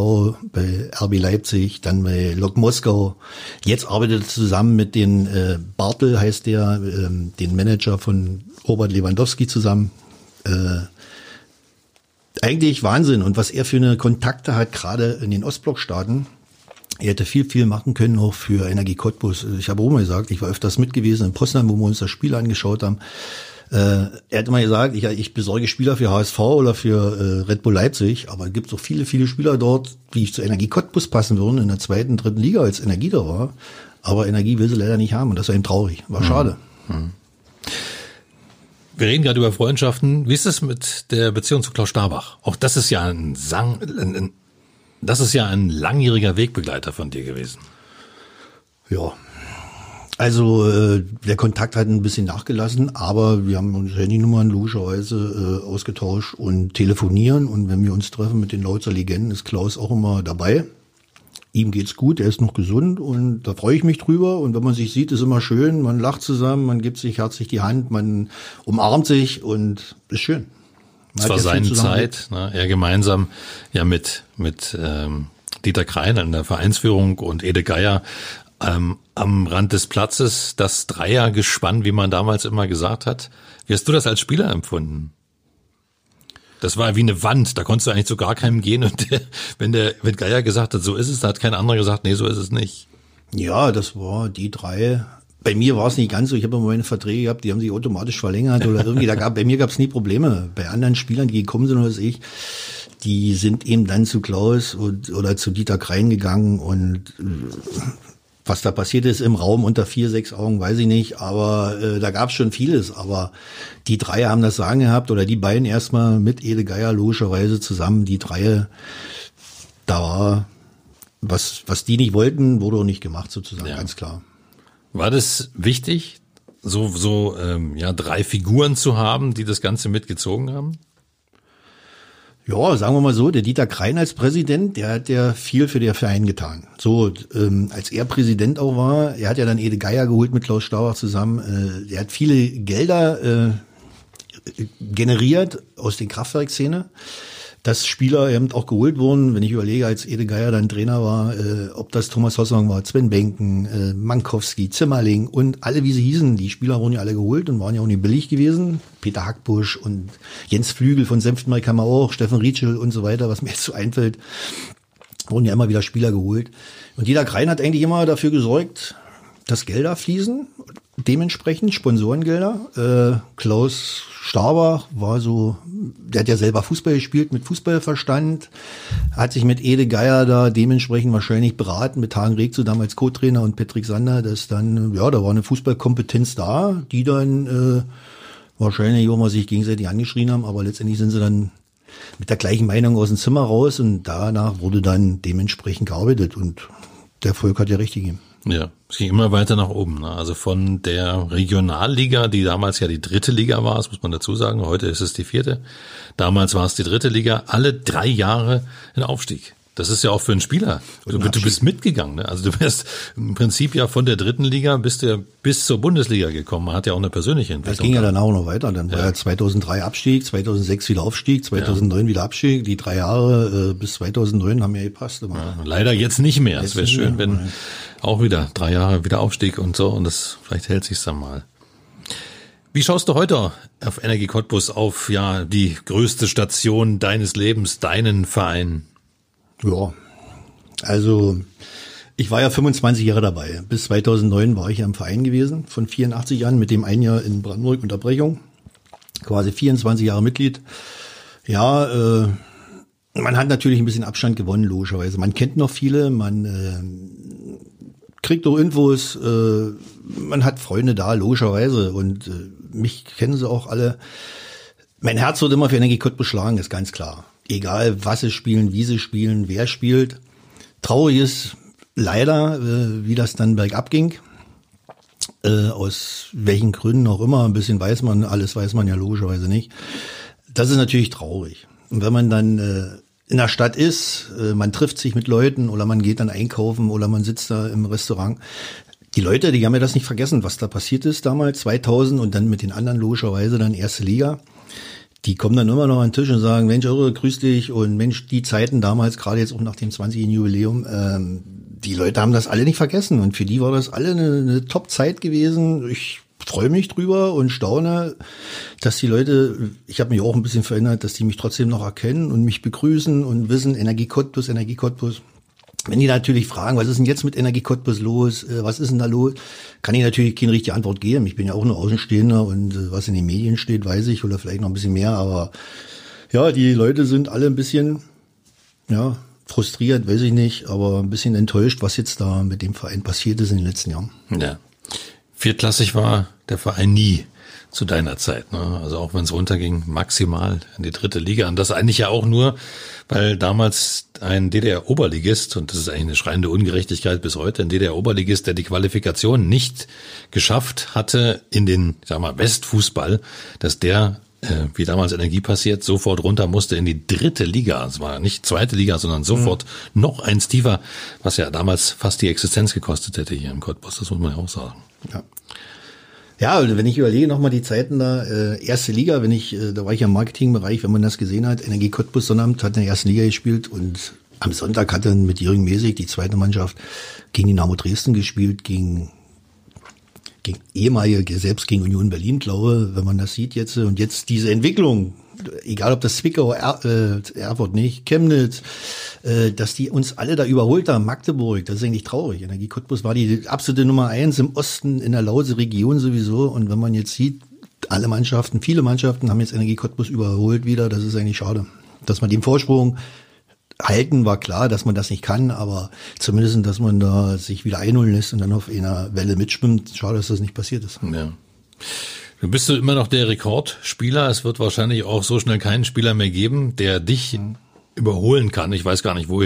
bei RB Leipzig, dann bei Lok Moskau. Jetzt arbeitet er zusammen mit den äh, Bartel, heißt der, äh, den Manager von Robert Lewandowski zusammen. Äh, eigentlich Wahnsinn. Und was er für eine Kontakte hat, gerade in den Ostblockstaaten. Er hätte viel, viel machen können, auch für Energie Cottbus. Ich habe auch mal gesagt, ich war öfters mit gewesen in Potsdam, wo wir uns das Spiel angeschaut haben. Äh, er hat immer gesagt, ich, ich besorge Spieler für HSV oder für äh, Red Bull Leipzig, aber es gibt so viele, viele Spieler dort, die ich zu Energie Cottbus passen würden, in der zweiten, dritten Liga, als Energie da war. Aber Energie will sie leider nicht haben und das war ihm traurig. War mhm. schade. Mhm. Wir reden gerade über Freundschaften. Wie ist es mit der Beziehung zu Klaus Starbach? Auch das ist ja ein Sang, ein, ein, das ist ja ein langjähriger Wegbegleiter von dir gewesen. Ja. Also äh, der Kontakt hat ein bisschen nachgelassen, aber wir haben unsere Handynummern logischerweise äh, ausgetauscht und telefonieren. Und wenn wir uns treffen mit den Lautzer Legenden, ist Klaus auch immer dabei ihm geht's gut, er ist noch gesund und da freue ich mich drüber. Und wenn man sich sieht, ist immer schön, man lacht zusammen, man gibt sich herzlich die Hand, man umarmt sich und ist schön. Es war seine Zeit, ne? er gemeinsam ja mit, mit ähm, Dieter Krein an der Vereinsführung und Ede Geier ähm, am Rand des Platzes, das Dreiergespann, wie man damals immer gesagt hat. Wie hast du das als Spieler empfunden? Das war wie eine Wand, da konntest du eigentlich zu gar keinem gehen und der, wenn der, wenn Geier gesagt hat, so ist es, da hat kein anderer gesagt, nee, so ist es nicht. Ja, das war die drei. Bei mir war es nicht ganz so. Ich habe immer meine Verträge gehabt, die haben sich automatisch verlängert oder irgendwie. Da gab, bei mir gab es nie Probleme. Bei anderen Spielern, die gekommen sind was ich, die sind eben dann zu Klaus und, oder zu Dieter Krein gegangen und was da passiert ist im Raum unter vier, sechs Augen, weiß ich nicht, aber äh, da gab es schon vieles. Aber die drei haben das Sagen gehabt, oder die beiden erstmal mit Ede Geier logischerweise zusammen, die drei, da war, was, was die nicht wollten, wurde auch nicht gemacht, sozusagen, ja. ganz klar. War das wichtig, so, so ähm, ja, drei Figuren zu haben, die das Ganze mitgezogen haben? Ja, sagen wir mal so, der Dieter Krein als Präsident, der hat ja viel für den Verein getan. So, ähm, als er Präsident auch war, er hat ja dann Ede Geier geholt mit Klaus Staubach zusammen, äh, er hat viele Gelder äh, generiert aus den Kraftwerkszene dass Spieler eben auch geholt wurden, wenn ich überlege, als Ede Geier dann Trainer war, äh, ob das Thomas Hossang war, Sven Benken, äh, Mankowski, Zimmerling und alle, wie sie hießen, die Spieler wurden ja alle geholt und waren ja auch nicht billig gewesen. Peter Hackbusch und Jens Flügel von Senftenberg kam auch, Steffen Rietschel und so weiter, was mir jetzt so einfällt, wurden ja immer wieder Spieler geholt. Und jeder Krein hat eigentlich immer dafür gesorgt, dass Gelder fließen, dementsprechend Sponsorengelder. Äh, Klaus Starbach war so, der hat ja selber Fußball gespielt mit Fußballverstand, hat sich mit Ede Geier da dementsprechend wahrscheinlich beraten, mit Hagen Regzu damals Co-Trainer und Patrick Sander, dass dann, ja, da war eine Fußballkompetenz da, die dann äh, wahrscheinlich auch mal sich gegenseitig angeschrien haben, aber letztendlich sind sie dann mit der gleichen Meinung aus dem Zimmer raus und danach wurde dann dementsprechend gearbeitet und der Erfolg hat ja richtig gegeben. Ja, es ging immer weiter nach oben. Ne? Also von der Regionalliga, die damals ja die dritte Liga war, das muss man dazu sagen, heute ist es die vierte. Damals war es die dritte Liga, alle drei Jahre ein Aufstieg. Das ist ja auch für einen Spieler. Du, du bist mitgegangen. Ne? Also du wärst im Prinzip ja von der dritten Liga bist du bis zur Bundesliga gekommen. Man hat ja auch eine persönliche Entwicklung. Das ging ja dann auch noch weiter. Dann war ja 2003 Abstieg, 2006 wieder Aufstieg, 2009 ja. wieder Abstieg. Die drei Jahre äh, bis 2009 haben ja gepasst. Immer. Ja, leider jetzt nicht mehr. Es wäre schön, wenn nein. auch wieder drei Jahre wieder Aufstieg und so. Und das vielleicht hält sich's dann mal. Wie schaust du heute auf Energie Cottbus auf ja die größte Station deines Lebens, deinen Verein? Ja, also ich war ja 25 Jahre dabei. Bis 2009 war ich ja im Verein gewesen, von 84 Jahren, mit dem ein Jahr in Brandenburg Unterbrechung. Quasi 24 Jahre Mitglied. Ja, äh, man hat natürlich ein bisschen Abstand gewonnen, logischerweise. Man kennt noch viele, man äh, kriegt doch Infos, äh, man hat Freunde da, logischerweise. Und äh, mich kennen sie auch alle. Mein Herz wird immer für Energie Kott beschlagen, ist ganz klar egal was sie spielen, wie sie spielen, wer spielt. Traurig ist leider, äh, wie das dann bergab ging. Äh, aus welchen Gründen auch immer, ein bisschen weiß man, alles weiß man ja logischerweise nicht. Das ist natürlich traurig. Und wenn man dann äh, in der Stadt ist, man trifft sich mit Leuten oder man geht dann einkaufen oder man sitzt da im Restaurant. Die Leute, die haben ja das nicht vergessen, was da passiert ist damals, 2000 und dann mit den anderen logischerweise dann erste Liga die kommen dann immer noch an den Tisch und sagen, Mensch, Irre, grüß dich und Mensch, die Zeiten damals, gerade jetzt auch nach dem 20. Jubiläum, ähm, die Leute haben das alle nicht vergessen und für die war das alle eine, eine Top-Zeit gewesen. Ich freue mich drüber und staune, dass die Leute, ich habe mich auch ein bisschen verändert, dass die mich trotzdem noch erkennen und mich begrüßen und wissen, Energie Cottbus, Energie Cottbus. Wenn die natürlich fragen, was ist denn jetzt mit Energie Cottbus los, äh, was ist denn da los, kann ich natürlich keine richtige Antwort geben. Ich bin ja auch nur Außenstehender und äh, was in den Medien steht, weiß ich oder vielleicht noch ein bisschen mehr, aber ja, die Leute sind alle ein bisschen, ja, frustriert, weiß ich nicht, aber ein bisschen enttäuscht, was jetzt da mit dem Verein passiert ist in den letzten Jahren. Ja. Viertklassig war der Verein nie zu deiner Zeit. Ne? Also auch wenn es runterging, maximal in die dritte Liga. Und das eigentlich ja auch nur, weil damals ein DDR-Oberligist, und das ist eigentlich eine schreiende Ungerechtigkeit bis heute, ein DDR-Oberligist, der die Qualifikation nicht geschafft hatte in den, ich sag mal, Westfußball, dass der äh, wie damals Energie passiert, sofort runter musste in die dritte Liga. Es war nicht zweite Liga, sondern sofort mhm. noch eins tiefer, was ja damals fast die Existenz gekostet hätte hier im Cottbus. Das muss man ja auch sagen. Ja. Ja, also wenn ich überlege nochmal die Zeiten da, äh, erste Liga, wenn ich, äh, da war ich ja im Marketingbereich, wenn man das gesehen hat, Energie Cottbus Sonnabend hat in der ersten Liga gespielt und am Sonntag hat dann mit Jürgen Mäßig die zweite Mannschaft gegen die Dynamo Dresden gespielt, gegen gegen ehemalige, selbst gegen Union Berlin, glaube, wenn man das sieht jetzt und jetzt diese Entwicklung, egal ob das Zwickau, er, äh, Erfurt nicht, Chemnitz, äh, dass die uns alle da überholt haben, Magdeburg, das ist eigentlich traurig. Energie Cottbus war die absolute Nummer eins im Osten, in der Lause-Region sowieso und wenn man jetzt sieht, alle Mannschaften, viele Mannschaften haben jetzt Energie Cottbus überholt wieder, das ist eigentlich schade. Dass man den Vorsprung halten war klar, dass man das nicht kann, aber zumindest, dass man da sich wieder einholen lässt und dann auf einer Welle mitschwimmt. Schade, dass das nicht passiert ist. Ja. Du bist du immer noch der Rekordspieler. Es wird wahrscheinlich auch so schnell keinen Spieler mehr geben, der dich überholen kann. Ich weiß gar nicht, wo.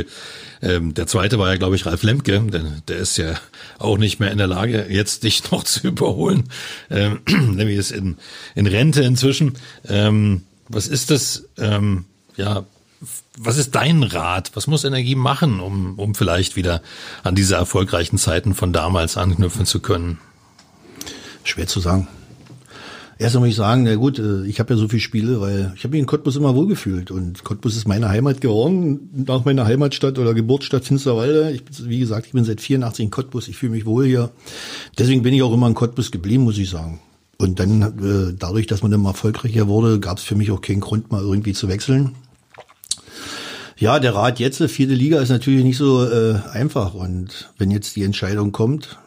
Ähm, der zweite war ja, glaube ich, Ralf Lemke, denn der ist ja auch nicht mehr in der Lage, jetzt dich noch zu überholen. Ähm, nämlich ist in, in Rente inzwischen. Ähm, was ist das? Ähm, ja, was ist dein Rat? Was muss Energie machen, um, um vielleicht wieder an diese erfolgreichen Zeiten von damals anknüpfen zu können? Schwer zu sagen. Erst muss ich sagen, na gut, äh, ich habe ja so viele Spiele, weil ich habe mich in Cottbus immer wohlgefühlt und Cottbus ist meine Heimat geworden, nach meiner Heimatstadt oder Geburtsstadt Finsterwalde. Ich, wie gesagt, ich bin seit 84 in Cottbus, ich fühle mich wohl hier. Deswegen bin ich auch immer in Cottbus geblieben, muss ich sagen. Und dann, äh, dadurch, dass man immer erfolgreicher wurde, gab es für mich auch keinen Grund, mal irgendwie zu wechseln. Ja, der Rat jetzt, vierte Liga, ist natürlich nicht so äh, einfach. Und wenn jetzt die Entscheidung kommt,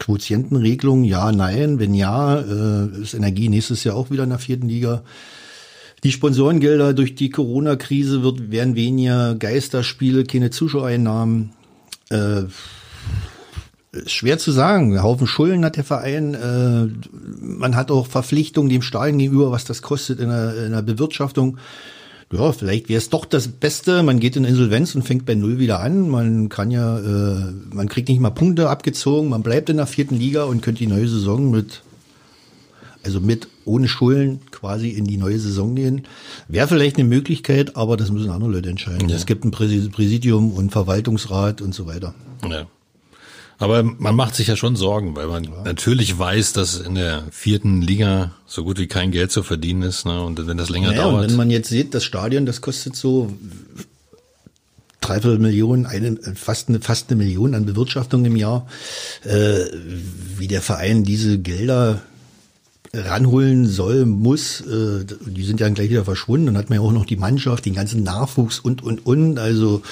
Quotientenregelung, ja, nein. Wenn ja, äh, ist Energie nächstes Jahr auch wieder in der vierten Liga. Die Sponsorengelder durch die Corona-Krise wird, werden weniger Geisterspiele, keine Zuschauereinnahmen. Äh, schwer zu sagen. Ein Haufen Schulden hat der Verein. Äh, man hat auch Verpflichtungen dem Stadion gegenüber, was das kostet in der, in der Bewirtschaftung. Ja, vielleicht wäre es doch das Beste. Man geht in Insolvenz und fängt bei Null wieder an. Man kann ja, äh, man kriegt nicht mal Punkte abgezogen. Man bleibt in der vierten Liga und könnte die neue Saison mit, also mit ohne Schulden quasi in die neue Saison gehen. Wäre vielleicht eine Möglichkeit, aber das müssen andere Leute entscheiden. Ja. Es gibt ein Präsidium und Verwaltungsrat und so weiter. Ja. Aber man macht sich ja schon Sorgen, weil man ja. natürlich weiß, dass in der vierten Liga so gut wie kein Geld zu verdienen ist. Ne? Und wenn das länger naja, dauert. wenn man jetzt sieht, das Stadion, das kostet so dreiviertel Millionen, eine, fast, eine, fast eine Million an Bewirtschaftung im Jahr, äh, wie der Verein diese Gelder ranholen soll, muss, äh, die sind ja dann gleich wieder verschwunden. Dann hat man ja auch noch die Mannschaft, den ganzen Nachwuchs und, und, und. Also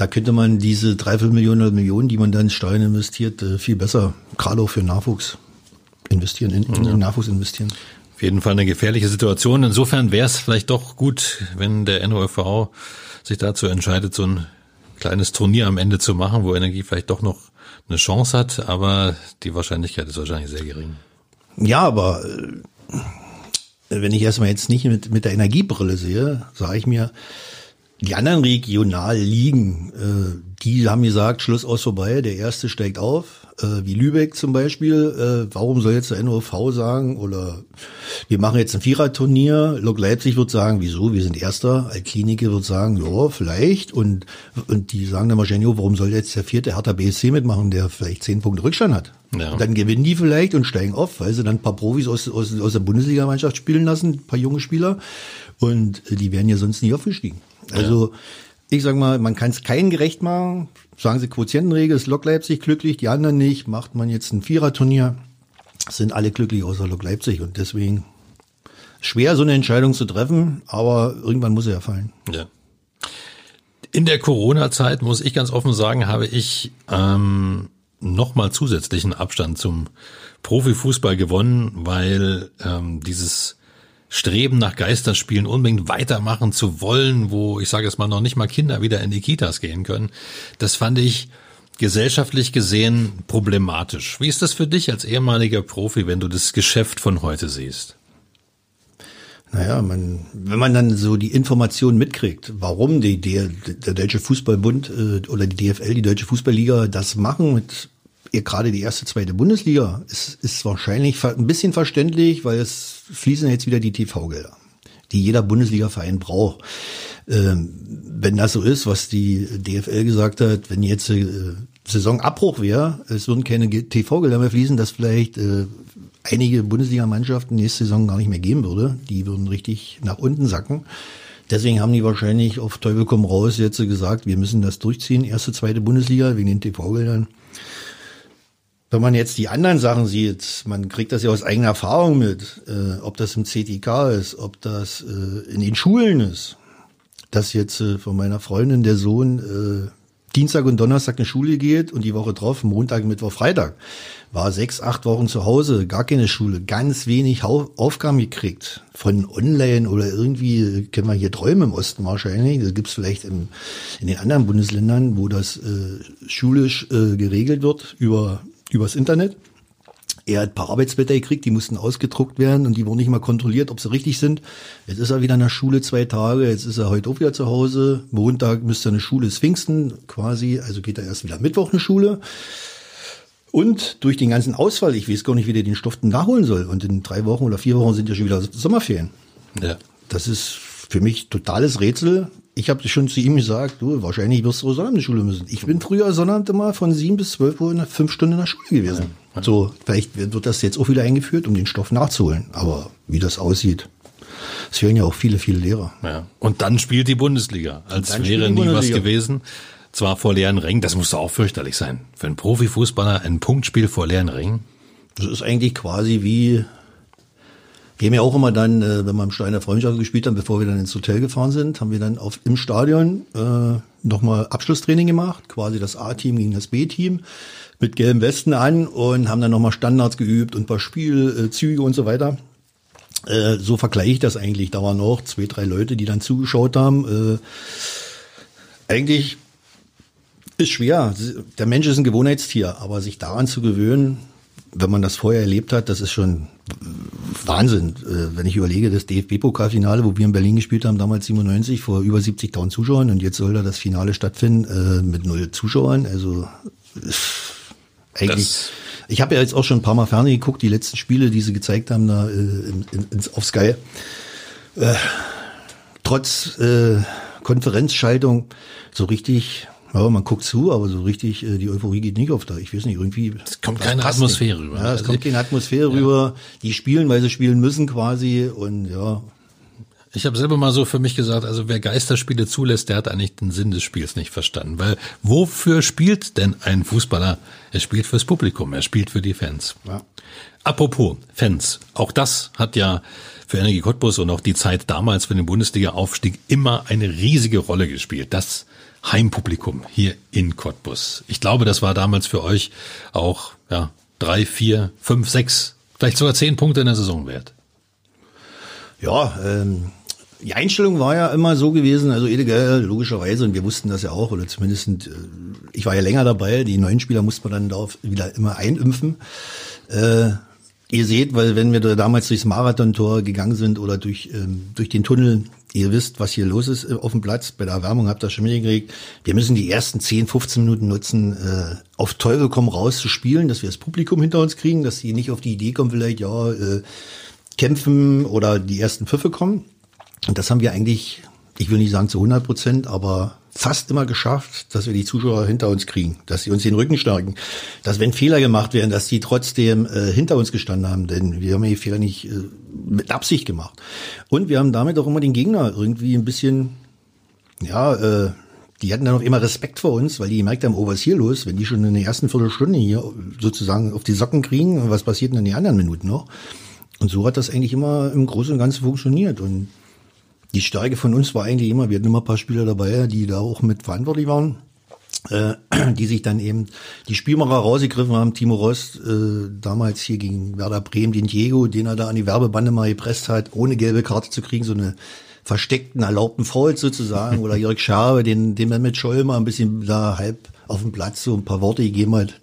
da könnte man diese dreiviertel Millionen oder Millionen, die man dann in Stein investiert, äh, viel besser, gerade auch für Nachwuchs investieren, in, in ja. Nachwuchs investieren. Auf jeden Fall eine gefährliche Situation. Insofern wäre es vielleicht doch gut, wenn der NOFV sich dazu entscheidet, so ein kleines Turnier am Ende zu machen, wo Energie vielleicht doch noch eine Chance hat, aber die Wahrscheinlichkeit ist wahrscheinlich sehr gering. Ja, aber äh, wenn ich erstmal jetzt nicht mit, mit der Energiebrille sehe, sage ich mir, die anderen Regionalligen, äh, die haben gesagt, Schluss aus vorbei, der erste steigt auf, äh, wie Lübeck zum Beispiel. Äh, warum soll jetzt der NOV sagen, oder wir machen jetzt ein Viererturnier, Lok Leipzig wird sagen, wieso, wir sind Erster, Altklinike wird sagen, ja, vielleicht, und, und die sagen dann wahrscheinlich, warum soll jetzt der vierte Hertha BSC mitmachen, der vielleicht zehn Punkte Rückstand hat. Ja. Dann gewinnen die vielleicht und steigen auf, weil sie dann ein paar Profis aus, aus, aus der Bundesligamannschaft spielen lassen, ein paar junge Spieler, und die wären ja sonst nie aufgestiegen. Also ich sag mal, man kann es keinen gerecht machen. Sagen Sie Quotientenregel, ist Lok Leipzig glücklich, die anderen nicht. Macht man jetzt ein Viererturnier, sind alle glücklich außer Lok Leipzig und deswegen schwer so eine Entscheidung zu treffen, aber irgendwann muss er ja fallen. Ja. In der Corona-Zeit muss ich ganz offen sagen, habe ich ähm, nochmal zusätzlichen Abstand zum Profifußball gewonnen, weil ähm, dieses Streben nach Geisterspielen unbedingt weitermachen zu wollen, wo ich sage es mal noch nicht mal Kinder wieder in die Kitas gehen können. Das fand ich gesellschaftlich gesehen problematisch. Wie ist das für dich als ehemaliger Profi, wenn du das Geschäft von heute siehst? Naja, man, wenn man dann so die Informationen mitkriegt, warum die, der, der Deutsche Fußballbund äh, oder die DFL, die Deutsche Fußballliga, das machen mit gerade die erste, zweite Bundesliga ist, ist wahrscheinlich ein bisschen verständlich, weil es fließen jetzt wieder die TV-Gelder, die jeder Bundesliga-Verein braucht. Ähm, wenn das so ist, was die DFL gesagt hat, wenn jetzt äh, Saisonabbruch wäre, es würden keine TV-Gelder mehr fließen, dass vielleicht äh, einige Bundesliga-Mannschaften nächste Saison gar nicht mehr geben würde. Die würden richtig nach unten sacken. Deswegen haben die wahrscheinlich auf Teufel komm raus jetzt gesagt, wir müssen das durchziehen, erste, zweite Bundesliga wegen den TV-Geldern. Wenn man jetzt die anderen Sachen sieht, man kriegt das ja aus eigener Erfahrung mit, äh, ob das im CTK ist, ob das äh, in den Schulen ist, dass jetzt äh, von meiner Freundin der Sohn äh, Dienstag und Donnerstag in Schule geht und die Woche drauf, Montag, Mittwoch, Freitag, war sechs, acht Wochen zu Hause, gar keine Schule, ganz wenig Aufgaben gekriegt. Von online oder irgendwie, kennen wir hier Träume im Osten wahrscheinlich, das gibt's vielleicht im, in den anderen Bundesländern, wo das äh, schulisch äh, geregelt wird über übers Internet. Er hat ein paar Arbeitsblätter gekriegt, die mussten ausgedruckt werden und die wurden nicht mal kontrolliert, ob sie richtig sind. Jetzt ist er wieder in der Schule zwei Tage, jetzt ist er heute auch wieder zu Hause. Montag müsste er eine Schule ist Pfingsten quasi, also geht er erst wieder Mittwoch eine Schule. Und durch den ganzen Ausfall, ich weiß gar nicht, wie der den Stoff nachholen soll. Und in drei Wochen oder vier Wochen sind ja schon wieder Sommerferien. Ja. Das ist für mich totales Rätsel ich habe schon zu ihm gesagt, du, wahrscheinlich wirst du Sonnabend in die Schule müssen. Ich bin früher Sonnabend immer von sieben bis zwölf Uhr in fünf Stunden in der Schule gewesen. Ja. So, vielleicht wird das jetzt auch wieder eingeführt, um den Stoff nachzuholen. Aber wie das aussieht, es hören ja auch viele, viele Lehrer. Ja. Und dann spielt die Bundesliga, als wäre nie was gewesen. Zwar vor leeren Ringen, das muss doch auch fürchterlich sein. Für einen Profifußballer ein Punktspiel vor leeren Ringen. Das ist eigentlich quasi wie Wir haben ja auch immer dann, äh, wenn wir im Steiner Freundschaft gespielt haben, bevor wir dann ins Hotel gefahren sind, haben wir dann auf, im Stadion äh, nochmal Abschlusstraining gemacht, quasi das A-Team gegen das B-Team mit gelben Westen an und haben dann nochmal Standards geübt und ein paar Spielzüge und so weiter. Äh, so vergleiche ich das eigentlich. Da waren noch zwei, drei Leute, die dann zugeschaut haben. Äh, eigentlich ist schwer. Der Mensch ist ein Gewohnheitstier, aber sich daran zu gewöhnen, wenn man das vorher erlebt hat, das ist schon Wahnsinn. Äh, wenn ich überlege, das DFB-Pokalfinale, wo wir in Berlin gespielt haben, damals 97, vor über 70.000 Zuschauern und jetzt soll da das Finale stattfinden äh, mit null Zuschauern. Also eigentlich. Das ich habe ja jetzt auch schon ein paar Mal Fernsehen geguckt, die letzten Spiele, die sie gezeigt haben, da äh, in, in, ins, auf Sky. Äh, trotz äh, Konferenzschaltung so richtig ja, man guckt zu, aber so richtig, äh, die Euphorie geht nicht auf da. Ich weiß nicht, irgendwie. Es kommt keine Atmosphäre nicht. rüber. Ja, es also kommt keine Atmosphäre ja. rüber. Die spielen, weil sie spielen müssen quasi und ja. Ich habe selber mal so für mich gesagt, also wer Geisterspiele zulässt, der hat eigentlich den Sinn des Spiels nicht verstanden. Weil wofür spielt denn ein Fußballer? Er spielt fürs Publikum, er spielt für die Fans. Ja. Apropos Fans, auch das hat ja für Energie Cottbus und auch die Zeit damals für den Bundesliga-Aufstieg immer eine riesige Rolle gespielt. Das Heimpublikum hier in Cottbus. Ich glaube, das war damals für euch auch ja, drei, vier, fünf, sechs, vielleicht sogar zehn Punkte in der Saison wert. Ja, ähm, die Einstellung war ja immer so gewesen, also Edegel, logischerweise, und wir wussten das ja auch, oder zumindest, äh, ich war ja länger dabei, die neuen Spieler musste man dann darauf wieder immer einimpfen. Äh, ihr seht, weil wenn wir da damals durchs Marathontor gegangen sind oder durch, ähm, durch den Tunnel, ihr wisst, was hier los ist äh, auf dem Platz. Bei der Erwärmung habt ihr schon mitgekriegt. Wir müssen die ersten 10, 15 Minuten nutzen, äh, auf Teufel komm raus zu spielen, dass wir das Publikum hinter uns kriegen, dass sie nicht auf die Idee kommen, vielleicht, ja, äh, kämpfen oder die ersten Pfiffe kommen. Und das haben wir eigentlich, ich will nicht sagen zu 100 Prozent, aber fast immer geschafft, dass wir die Zuschauer hinter uns kriegen, dass sie uns den Rücken stärken, dass wenn Fehler gemacht werden, dass sie trotzdem äh, hinter uns gestanden haben, denn wir haben die Fehler nicht äh, mit Absicht gemacht. Und wir haben damit auch immer den Gegner irgendwie ein bisschen, ja, äh, die hatten dann auch immer Respekt vor uns, weil die gemerkt haben, oh, was hier los, wenn die schon in der ersten Viertelstunde hier sozusagen auf die Socken kriegen, was passiert denn in den anderen Minuten noch? Und so hat das eigentlich immer im Großen und Ganzen funktioniert. Und die Stärke von uns war eigentlich immer, wir hatten immer ein paar Spieler dabei, die da auch mit verantwortlich waren, äh, die sich dann eben die Spielmacher rausgegriffen haben. Timo Rost, äh, damals hier gegen Werder Bremen, den Diego, den er da an die Werbebande mal gepresst hat, ohne gelbe Karte zu kriegen, so eine versteckten, erlaubten Fouls sozusagen, oder Jörg Schabe, den, den man mit Scholl mal ein bisschen da halb auf dem Platz so ein paar Worte gegeben hat.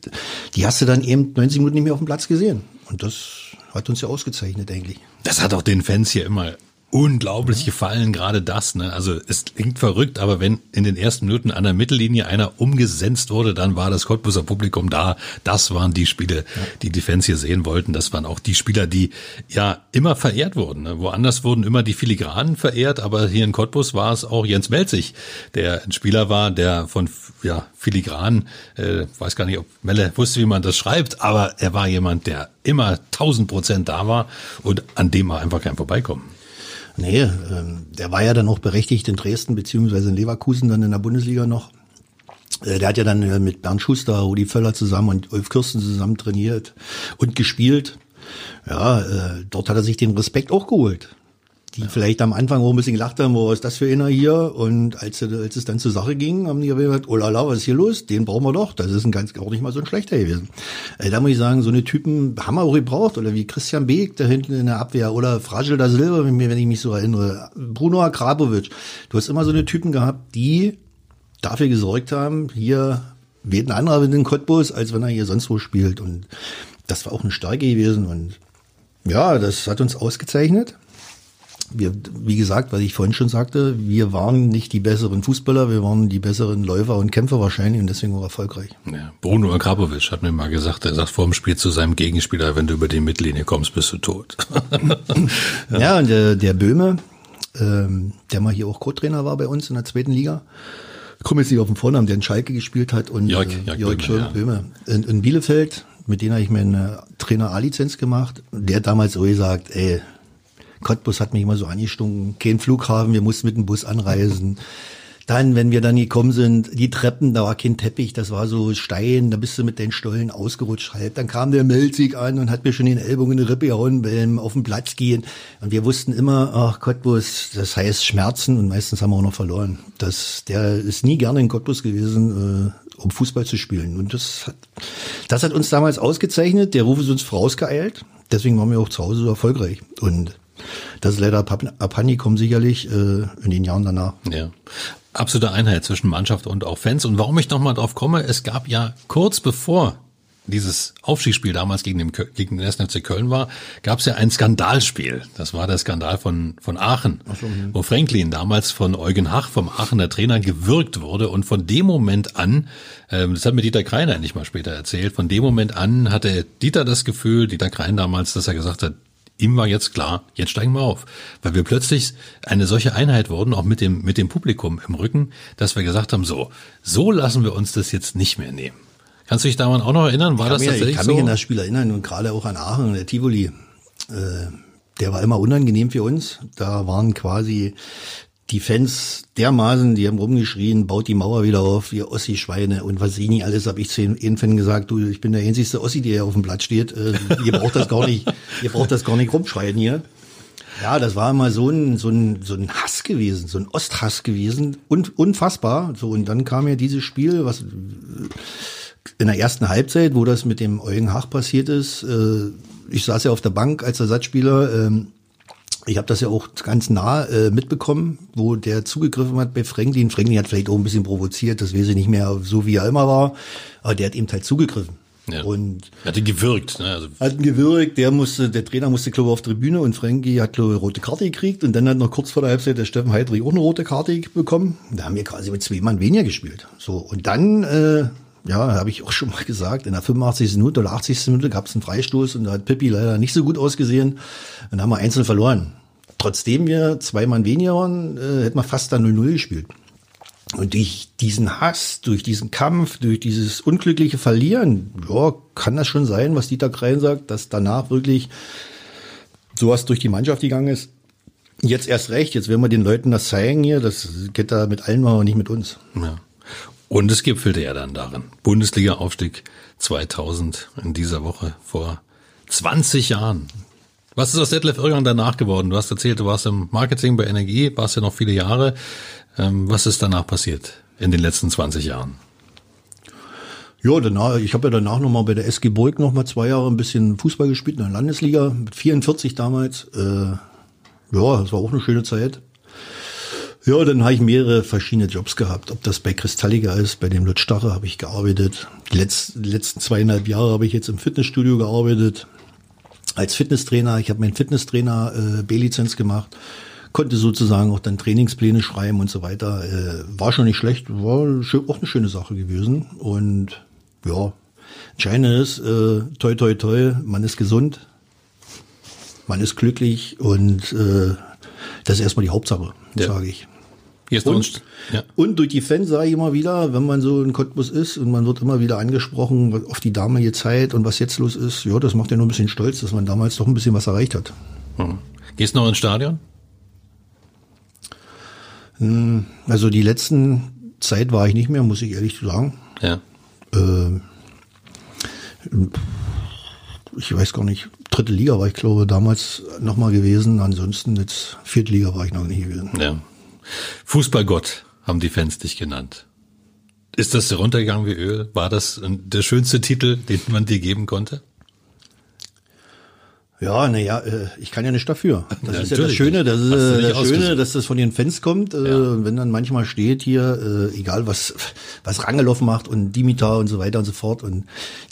Die hast du dann eben 90 Minuten nicht mehr auf dem Platz gesehen. Und das hat uns ja ausgezeichnet eigentlich. Das hat auch den Fans hier immer unglaublich gefallen, gerade das. Ne? Also es klingt verrückt, aber wenn in den ersten Minuten an der Mittellinie einer umgesenzt wurde, dann war das Cottbuser Publikum da. Das waren die Spiele, die die Fans hier sehen wollten. Das waren auch die Spieler, die ja immer verehrt wurden. Ne? Woanders wurden immer die Filigranen verehrt, aber hier in Cottbus war es auch Jens Melzig, der ein Spieler war, der von ja, Filigran, äh, weiß gar nicht, ob Melle wusste, wie man das schreibt, aber er war jemand, der immer tausend Prozent da war und an dem war einfach kein Vorbeikommen. Nee, ähm, der war ja dann auch berechtigt in Dresden beziehungsweise in Leverkusen dann in der Bundesliga noch. Äh, der hat ja dann äh, mit Bernd Schuster, Rudi Völler zusammen und Ulf Kirsten zusammen trainiert und gespielt. Ja, äh, dort hat er sich den Respekt auch geholt die ja. vielleicht am Anfang auch ein bisschen gelacht haben, oh, was ist das für einer hier? Und als, als es dann zur Sache ging, haben die gesagt, oh la la, was ist hier los? Den brauchen wir doch. Das ist ein ganz, auch nicht mal so ein schlechter gewesen. Äh, da muss ich sagen, so eine Typen haben wir auch gebraucht. Oder wie Christian Beek da hinten in der Abwehr. Oder Fragil da Silva, wenn ich mich so erinnere. Bruno Akrabovic. Du hast immer so eine Typen gehabt, die dafür gesorgt haben, hier weht ein anderer mit dem Cottbus, als wenn er hier sonst wo spielt. Und das war auch eine Stärke gewesen. Und ja, das hat uns ausgezeichnet wir, wie gesagt, was ich vorhin schon sagte, wir waren nicht die besseren Fußballer, wir waren die besseren Läufer und Kämpfer wahrscheinlich und deswegen war erfolgreich. Ja, Bruno Akrapovic hat mir mal gesagt, er sagt vor dem Spiel zu seinem Gegenspieler, wenn du über die Mittellinie kommst, bist du tot. ja. ja, und der, der Böhme, ähm, der mal hier auch Co-Trainer war bei uns in der zweiten Liga, ich komme jetzt nicht auf den Vornamen, der in Schalke gespielt hat und Jörg, äh, Jörg, Jörg Böhme, ja. in, in Bielefeld, mit dem habe ich meine Trainer A-Lizenz gemacht. Der hat damals so gesagt, ey, Cottbus hat mich immer so angestunken, kein Flughafen, wir mussten mit dem Bus anreisen. Dann, wenn wir dann gekommen sind, die Treppen, da war kein Teppich, das war so Stein, da bist du mit den Stollen ausgerutscht halb. Dann kam der Melzig an und hat mir schon den Ellbogen in die Rippe gehauen beim auf den Platz gehen. Und wir wussten immer, ach Cottbus, das heißt Schmerzen und meistens haben wir auch noch verloren. Das, der ist nie gerne in Cottbus gewesen, äh, um Fußball zu spielen. Und das hat, das hat uns damals ausgezeichnet. Der Ruf ist uns vorausgeeilt. Deswegen waren wir auch zu Hause so erfolgreich. Und das ist leider abhandengekommen sicherlich äh, in den Jahren danach. Ja. Absolute Einheit zwischen Mannschaft und auch Fans. Und warum ich nochmal drauf komme, es gab ja kurz bevor dieses Aufstiegsspiel damals gegen den, gegen den 1. FC Köln war, gab es ja ein Skandalspiel. Das war der Skandal von, von Aachen, so, hm. wo Franklin damals von Eugen Hach, vom Aachener Trainer, gewürgt wurde. Und von dem Moment an, ähm, das hat mir Dieter Kreiner endlich mal später erzählt, von dem Moment an hatte Dieter das Gefühl, Dieter Krein damals, dass er gesagt hat, ihm war jetzt klar, jetzt steigen wir auf. Weil wir plötzlich eine solche Einheit wurden, auch mit dem, mit dem Publikum im Rücken, dass wir gesagt haben, so, so lassen wir uns das jetzt nicht mehr nehmen. Kannst du dich daran auch noch erinnern? War das mir, tatsächlich so? Ich kann so? mich an das Spiel erinnern und gerade auch an Aachen, der Tivoli. Äh, der war immer unangenehm für uns. Da waren quasi die Fans dermaßen, die haben rumgeschrien, baut die Mauer wieder auf, ihr Ossi-Schweine und was ich nicht alles, habe ich zu den Fan gesagt, du, ich bin der einzigste Ossi, der hier auf dem Platz steht. Äh, ihr braucht das gar nicht, ihr braucht das gar nicht rumschreien hier. Ja, das war immer so ein, so ein, so ein Hass gewesen, so ein Osthass gewesen und unfassbar. So, und dann kam ja dieses Spiel, was in der ersten Halbzeit, wo das mit dem Eugen Hach passiert ist, äh, ich saß ja auf der Bank als Ersatzspieler, ähm, ich habe das ja auch ganz nah äh, mitbekommen, wo der zugegriffen hat bei Franklin. Franklin hat vielleicht auch ein bisschen provoziert, das weiß ich nicht mehr so, wie er immer war, aber der hat eben halt zugegriffen. Ja. Und hat ihn gewürgt, ne? Also hat ihn gewürgt, der musste, der Trainer musste, glaube ich, auf Tribüne und Frankie hat, glaube ich, rote Karte gekriegt und dann hat noch kurz vor der Halbzeit der Steffen Heidrich auch eine rote Karte bekommen. Da haben wir quasi mit zwei Mann weniger gespielt. So, und dann, äh, ja, habe ich auch schon mal gesagt, in der 85. Minute oder 80. Minute gab es einen Freistoß und da hat Pippi leider nicht so gut ausgesehen. Dann haben wir einzeln verloren. Trotzdem wir zwei Mann weniger waren, äh, hätten wir fast dann 0-0 gespielt. Und durch diesen Hass, durch diesen Kampf, durch dieses unglückliche Verlieren, ja, kann das schon sein, was Dieter Krein sagt, dass danach wirklich sowas durch die Mannschaft gegangen ist. Jetzt erst recht, jetzt werden wir den Leuten das zeigen hier, das geht da mit allen, aber nicht mit uns. Ja. Und es gipfelte ja dann darin. Bundesliga-Aufstieg 2000 in dieser Woche vor 20 Jahren. Was ist aus Detlef Irrgang danach geworden? Du hast erzählt, du warst im Marketing bei Energie, warst ja noch viele Jahre. Ähm, was ist danach passiert in den letzten 20 Jahren? Ja, danach, ich habe ja danach nochmal bei der SG Burg nochmal zwei Jahre ein bisschen Fußball gespielt in der Landesliga, mit 44 damals. Äh, ja, das war auch eine schöne Zeit. Ja, dann habe ich mehrere verschiedene Jobs gehabt. Ob das bei Kristalliga ist, bei dem Lutz Stache habe ich gearbeitet. Die letzten, die letzten zweieinhalb Jahre habe ich jetzt im Fitnessstudio gearbeitet. Als Fitnesstrainer. Ich habe meinen Fitnesstrainer äh, B-Lizenz gemacht. Konnte sozusagen auch dann Trainingspläne schreiben und so weiter. Äh, war schon nicht schlecht. War auch eine schöne Sache gewesen. Und ja, entscheidend ist, äh, toi, toi, toi, man ist gesund. Man ist glücklich und äh, das ist erstmal die Hauptsache, ja. sage ich. Jetzt und, ja. und durch die Fans sage ich immer wieder, wenn man so in Cottbus ist und man wird immer wieder angesprochen auf die damalige Zeit und was jetzt los ist, ja, das macht ja nur ein bisschen stolz, dass man damals doch ein bisschen was erreicht hat. Hm. Gehst du noch ins Stadion? Hm, also die letzten Zeit war ich nicht mehr, muss ich ehrlich sagen. Ja. Äh, ich weiß gar nicht, dritte Liga war ich glaube damals nochmal gewesen, ansonsten jetzt vierte Liga war ich noch nicht gewesen. Ja. Fußballgott haben die Fans dich genannt. Ist das runtergegangen wie Öl? War das der schönste Titel, den man dir geben konnte? Ja, naja, äh, ich kann ja nicht dafür. Das ja, ist ja das Schöne, das ist äh, das Schöne, dass das von den Fans kommt. Äh, ja. Wenn dann manchmal steht hier, egal was was Rangeloff macht und Dimitar und so weiter und so fort. Und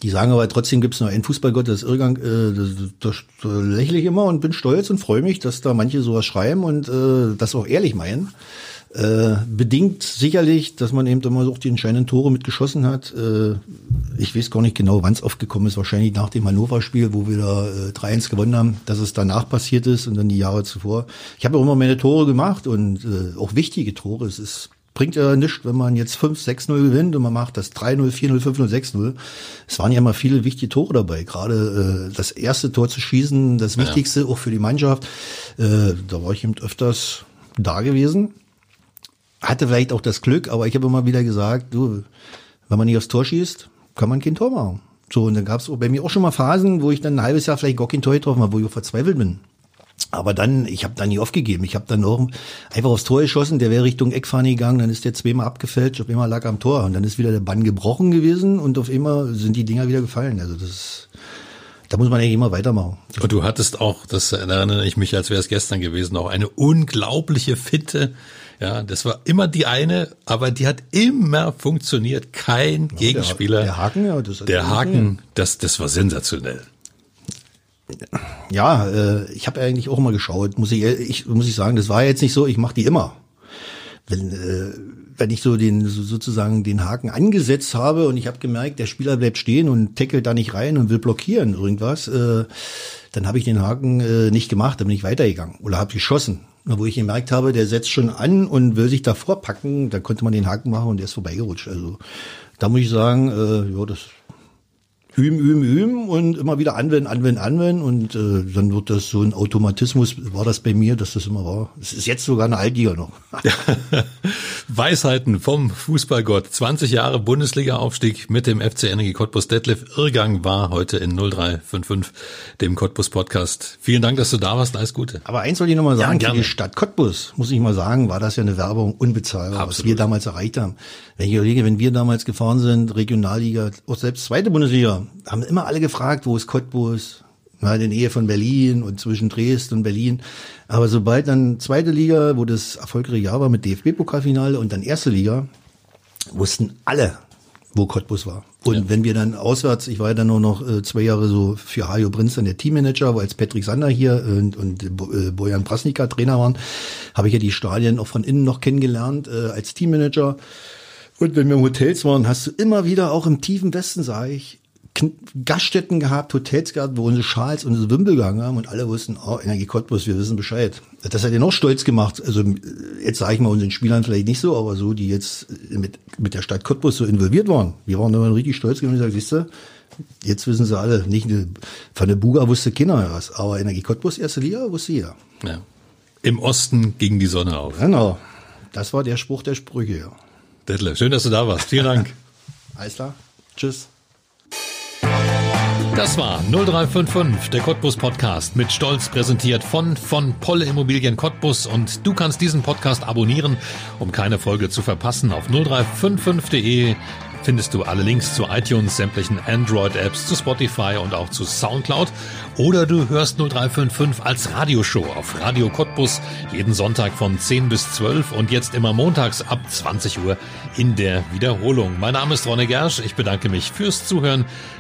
die sagen aber trotzdem gibt es noch einen Fußballgott, das ist Irrgang. Das, das lächle ich immer und bin stolz und freue mich, dass da manche sowas schreiben und das auch ehrlich meinen. Äh, bedingt sicherlich, dass man eben immer so auch die entscheidenden Tore mitgeschossen hat. Äh, ich weiß gar nicht genau, wann es aufgekommen ist. Wahrscheinlich nach dem Hannover-Spiel, wo wir da äh, 3-1 gewonnen haben, dass es danach passiert ist und dann die Jahre zuvor. Ich habe auch immer meine Tore gemacht und äh, auch wichtige Tore. Es ist bringt ja nichts, wenn man jetzt 5-6-0 gewinnt und man macht das 3-0, 4-0, 5-0, 6-0. Es waren ja immer viele wichtige Tore dabei. Gerade äh, das erste Tor zu schießen, das Wichtigste ja. auch für die Mannschaft. Äh, da war ich eben öfters da gewesen. Hatte vielleicht auch das Glück, aber ich habe immer wieder gesagt, du, wenn man nicht aufs Tor schießt, kann man kein Tor machen. So, und dann gab es bei mir auch schon mal Phasen, wo ich dann ein halbes Jahr vielleicht gar kein Tor getroffen habe, wo ich auch verzweifelt bin. Aber dann, ich habe dann nie aufgegeben. Ich habe dann auch einfach aufs Tor geschossen, der wäre Richtung Eckfahne gegangen, dann ist der zweimal abgefälscht, auf einmal lag er am Tor und dann ist wieder der Bann gebrochen gewesen und auf einmal sind die Dinger wieder gefallen. Also das da muss man eigentlich immer weitermachen. Und du hattest auch, das erinnere ich mich, als wäre es gestern gewesen, auch eine unglaubliche Fitte. Ja, das war immer die eine, aber die hat immer funktioniert. Kein ja, Gegenspieler. Der, Haken, ja, das Der Haken, das, das war sensationell. Ja, äh, ich habe eigentlich auch immer geschaut, muss ich, ich muss ich sagen, das war jetzt nicht so, ich mache die immer. Wenn, äh, wenn ich so den sozusagen den Haken angesetzt habe und ich habe gemerkt, der Spieler bleibt stehen und tackelt da nicht rein und will blockieren irgendwas, äh, dann habe ich den Haken äh, nicht gemacht, dann bin ich weitergegangen oder habe geschossen. Wo ich gemerkt habe, der setzt schon an und will sich davor packen, da konnte man den Haken machen und der ist vorbeigerutscht. Also da muss ich sagen, äh, ja, das üben, üben, üben und immer wieder anwenden, anwenden, anwenden und äh, dann wird das so ein Automatismus, war das bei mir, dass das immer war. Es ist jetzt sogar eine Altliga noch. Weisheiten vom Fußballgott. 20 Jahre Bundesliga-Aufstieg mit dem FC Energie Cottbus. Detlef Irrgang war heute in 0355, dem Cottbus Podcast. Vielen Dank, dass du da warst. Alles Gute. Aber eins wollte ich noch mal sagen, ja, für die Stadt Cottbus, muss ich mal sagen, war das ja eine Werbung unbezahlbar, Absolut. was wir damals erreicht haben. Wenn ich überlege, wenn wir damals gefahren sind, Regionalliga, auch selbst zweite Bundesliga, haben immer alle gefragt, wo ist Cottbus? War in der Nähe von Berlin und zwischen Dresden und Berlin. Aber sobald dann zweite Liga, wo das erfolgreiche Jahr war mit DFB-Pokalfinale und dann erste Liga, wussten alle, wo Cottbus war. Und ja. wenn wir dann auswärts, ich war ja dann nur noch äh, zwei Jahre so für Hajo Prinz dann der Teammanager, wo als Patrick Sander hier und, und äh, Bojan Prasnika Trainer waren, habe ich ja die Stadien auch von innen noch kennengelernt äh, als Teammanager. Und wenn wir im Hotels waren, hast du immer wieder, auch im tiefen Westen, sage ich, Gaststätten gehabt, Hotels gehabt, wo unsere Schals und unsere Wimpel gegangen haben und alle wussten, oh, Energie Cottbus, wir wissen Bescheid. Das hat ja noch stolz gemacht. Also jetzt sage ich mal unseren Spielern vielleicht nicht so, aber so, die jetzt mit, mit der Stadt Cottbus so involviert waren. Wir waren immer richtig stolz gewesen und gesagt, siehst du, jetzt wissen sie alle, nicht von der Buga wusste keiner was, aber Energie Cottbus, erste Liga, wusste jeder. Ja. Im Osten ging die Sonne auf. Genau. Das war der Spruch der Sprüche, ja. Detlef, schön, dass du da warst. Vielen Dank. Alles klar. Tschüss. Das war 0355, der Cottbus Podcast, mit Stolz präsentiert von von Polle Immobilien Cottbus und du kannst diesen Podcast abonnieren, um keine Folge zu verpassen. Auf 0355.de findest du alle Links zu iTunes, sämtlichen Android-Apps, zu Spotify und auch zu Soundcloud. Oder du hörst 0355 als Radioshow auf Radio Cottbus jeden Sonntag von 10 bis 12 und jetzt immer montags ab 20 Uhr in der Wiederholung. Mein Name ist Ronne Gersch. Ich bedanke mich fürs Zuhören.